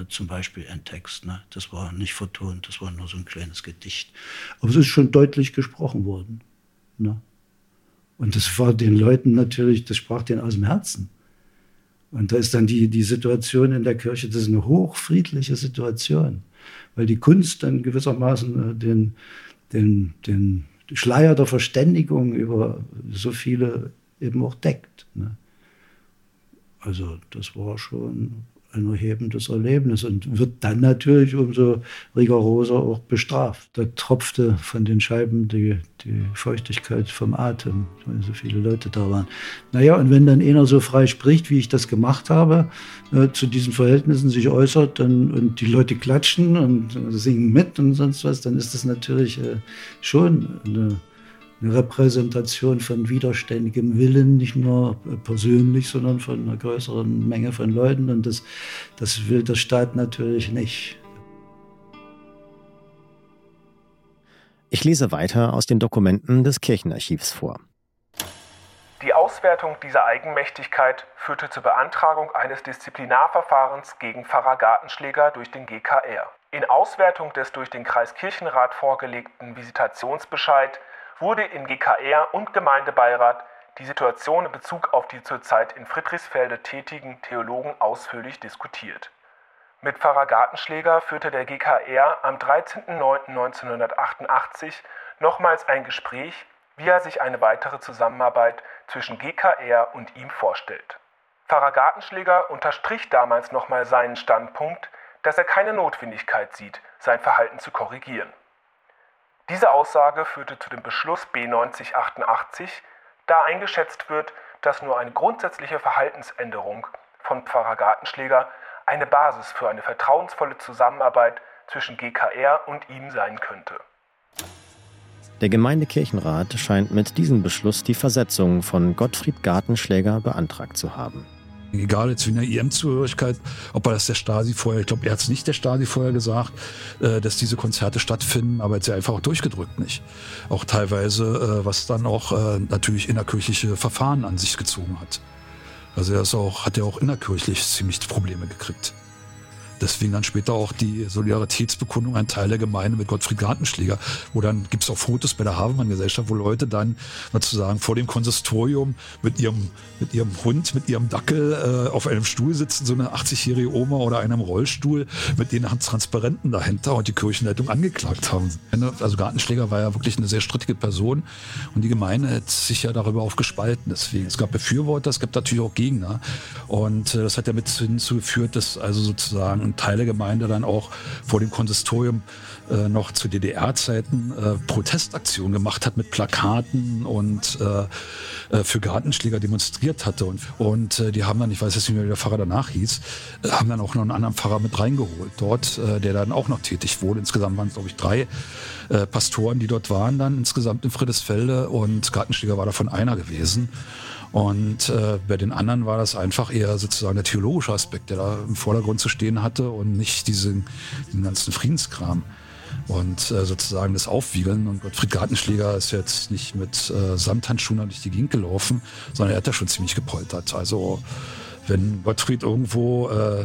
Zum Beispiel ein Text, ne? das war nicht vertont, das war nur so ein kleines Gedicht. Aber es ist schon deutlich gesprochen worden. Ne? Und das war den Leuten natürlich, das sprach denen aus dem Herzen. Und da ist dann die, die Situation in der Kirche, das ist eine hochfriedliche Situation weil die Kunst dann gewissermaßen äh, den, den, den Schleier der Verständigung über so viele eben auch deckt. Ne? Also das war schon ein erhebendes Erlebnis und wird dann natürlich umso rigoroser auch bestraft. Da tropfte von den Scheiben die, die Feuchtigkeit vom Atem, weil so viele Leute da waren. Naja, und wenn dann einer so frei spricht, wie ich das gemacht habe, äh, zu diesen Verhältnissen sich äußert dann, und die Leute klatschen und singen mit und sonst was, dann ist das natürlich äh, schon eine eine Repräsentation von widerständigem Willen, nicht nur persönlich, sondern von einer größeren Menge von Leuten. Und das, das will der Staat natürlich nicht. Ich lese weiter aus den Dokumenten des Kirchenarchivs vor. Die Auswertung dieser Eigenmächtigkeit führte zur Beantragung eines Disziplinarverfahrens gegen Pfarrer Gartenschläger durch den GKR. In Auswertung des durch den Kreiskirchenrat vorgelegten Visitationsbescheid wurde in GKR und Gemeindebeirat die Situation in Bezug auf die zurzeit in Friedrichsfelde tätigen Theologen ausführlich diskutiert. Mit Pfarrer Gartenschläger führte der GKR am 13.09.1988 nochmals ein Gespräch, wie er sich eine weitere Zusammenarbeit zwischen GKR und ihm vorstellt. Pfarrer Gartenschläger unterstrich damals nochmal seinen Standpunkt, dass er keine Notwendigkeit sieht, sein Verhalten zu korrigieren. Diese Aussage führte zu dem Beschluss B 9088, da eingeschätzt wird, dass nur eine grundsätzliche Verhaltensänderung von Pfarrer Gartenschläger eine Basis für eine vertrauensvolle Zusammenarbeit zwischen GKR und ihm sein könnte. Der Gemeindekirchenrat scheint mit diesem Beschluss die Versetzung von Gottfried Gartenschläger beantragt zu haben. Egal jetzt wie eine IM-Zugehörigkeit, ob er das der Stasi vorher, ich glaube, er hat es nicht der Stasi vorher gesagt, äh, dass diese Konzerte stattfinden, aber jetzt einfach auch durchgedrückt nicht. Auch teilweise, äh, was dann auch äh, natürlich innerkirchliche Verfahren an sich gezogen hat. Also er ist auch, hat ja auch innerkirchlich ziemlich Probleme gekriegt. Deswegen dann später auch die Solidaritätsbekundung ein Teil der Gemeinde mit Gottfried Gartenschläger, wo dann gibt es auch Fotos bei der Havemann-Gesellschaft, wo Leute dann sozusagen vor dem Konsistorium mit ihrem, mit ihrem Hund, mit ihrem Dackel äh, auf einem Stuhl sitzen, so eine 80-jährige Oma oder einem Rollstuhl mit den Transparenten dahinter und die Kirchenleitung angeklagt haben. Also Gartenschläger war ja wirklich eine sehr strittige Person und die Gemeinde hat sich ja darüber aufgespalten. Deswegen, es gab Befürworter, es gibt natürlich auch Gegner und äh, das hat ja mit hinzugeführt, dass also sozusagen und Teil der Gemeinde dann auch vor dem Konsistorium äh, noch zu DDR-Zeiten äh, Protestaktionen gemacht hat mit Plakaten und äh, äh, für Gartenschläger demonstriert hatte. Und, und äh, die haben dann, ich weiß jetzt nicht mehr, wie der Pfarrer danach hieß, äh, haben dann auch noch einen anderen Pfarrer mit reingeholt dort, der dann auch noch tätig wurde. Insgesamt waren es, glaube ich, drei Pastoren, die dort waren dann insgesamt in Friedesfelde und Gartenschläger war davon einer gewesen. Und äh, bei den anderen war das einfach eher sozusagen der theologische Aspekt, der da im Vordergrund zu stehen hatte und nicht diesen, diesen ganzen Friedenskram. Und äh, sozusagen das Aufwiegeln. Und Gottfried Gartenschläger ist jetzt nicht mit äh, Samthandschuhen durch die Gegend gelaufen, sondern er hat ja schon ziemlich gepoltert. Also wenn Gottfried irgendwo äh,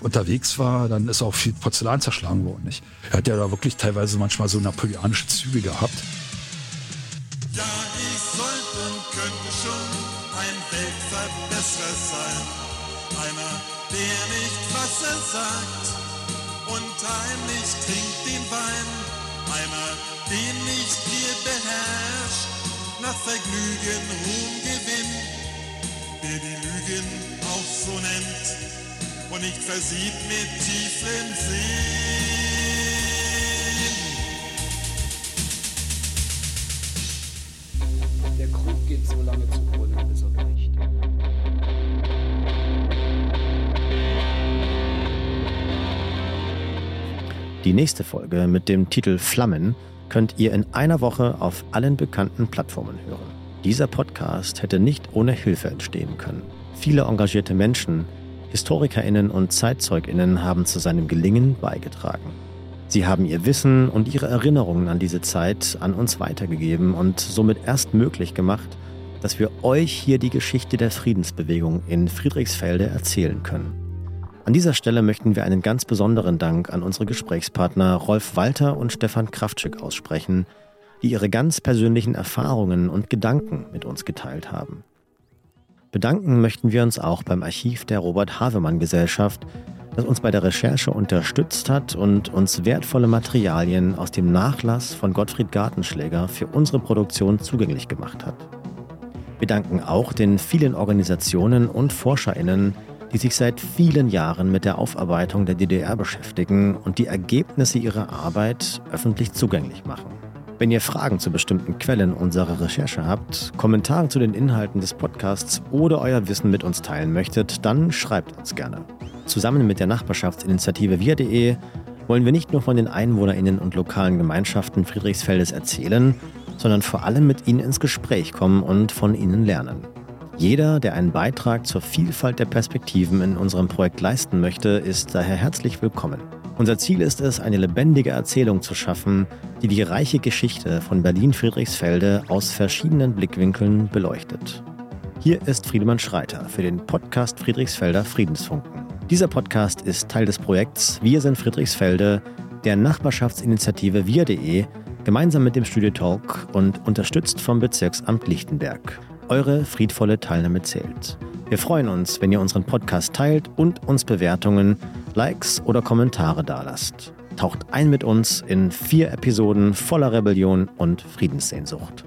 unterwegs war, dann ist auch viel Porzellan zerschlagen worden. Nicht? Er hat ja da wirklich teilweise manchmal so napoleonische Züge gehabt. Weltverbesserer sein. Einer, der nicht, was er sagt und heimlich trinkt den Wein. Einer, den nicht wir beherrscht, nach Vergnügen Ruhm gewinnt, der die Lügen auch so nennt und nicht versieht mit tiefem Sinn. Der Krug geht so lange zugrunde, bis er Die nächste Folge mit dem Titel Flammen könnt ihr in einer Woche auf allen bekannten Plattformen hören. Dieser Podcast hätte nicht ohne Hilfe entstehen können. Viele engagierte Menschen, Historikerinnen und Zeitzeuginnen haben zu seinem Gelingen beigetragen. Sie haben ihr Wissen und ihre Erinnerungen an diese Zeit an uns weitergegeben und somit erst möglich gemacht, dass wir euch hier die Geschichte der Friedensbewegung in Friedrichsfelde erzählen können. An dieser Stelle möchten wir einen ganz besonderen Dank an unsere Gesprächspartner Rolf Walter und Stefan Kraftschick aussprechen, die ihre ganz persönlichen Erfahrungen und Gedanken mit uns geteilt haben. Bedanken möchten wir uns auch beim Archiv der Robert Havemann Gesellschaft, das uns bei der Recherche unterstützt hat und uns wertvolle Materialien aus dem Nachlass von Gottfried Gartenschläger für unsere Produktion zugänglich gemacht hat. Wir danken auch den vielen Organisationen und Forscherinnen, die sich seit vielen Jahren mit der Aufarbeitung der DDR beschäftigen und die Ergebnisse ihrer Arbeit öffentlich zugänglich machen. Wenn ihr Fragen zu bestimmten Quellen unserer Recherche habt, Kommentare zu den Inhalten des Podcasts oder euer Wissen mit uns teilen möchtet, dann schreibt uns gerne. Zusammen mit der Nachbarschaftsinitiative wir.de wollen wir nicht nur von den EinwohnerInnen und lokalen Gemeinschaften Friedrichsfeldes erzählen, sondern vor allem mit ihnen ins Gespräch kommen und von ihnen lernen. Jeder, der einen Beitrag zur Vielfalt der Perspektiven in unserem Projekt leisten möchte, ist daher herzlich willkommen. Unser Ziel ist es, eine lebendige Erzählung zu schaffen, die die reiche Geschichte von Berlin-Friedrichsfelde aus verschiedenen Blickwinkeln beleuchtet. Hier ist Friedemann Schreiter für den Podcast Friedrichsfelder Friedensfunken. Dieser Podcast ist Teil des Projekts Wir sind Friedrichsfelde, der Nachbarschaftsinitiative wir.de, gemeinsam mit dem Studio Talk und unterstützt vom Bezirksamt Lichtenberg. Eure friedvolle Teilnahme zählt. Wir freuen uns, wenn ihr unseren Podcast teilt und uns Bewertungen, Likes oder Kommentare dalasst. Taucht ein mit uns in vier Episoden voller Rebellion und Friedenssehnsucht.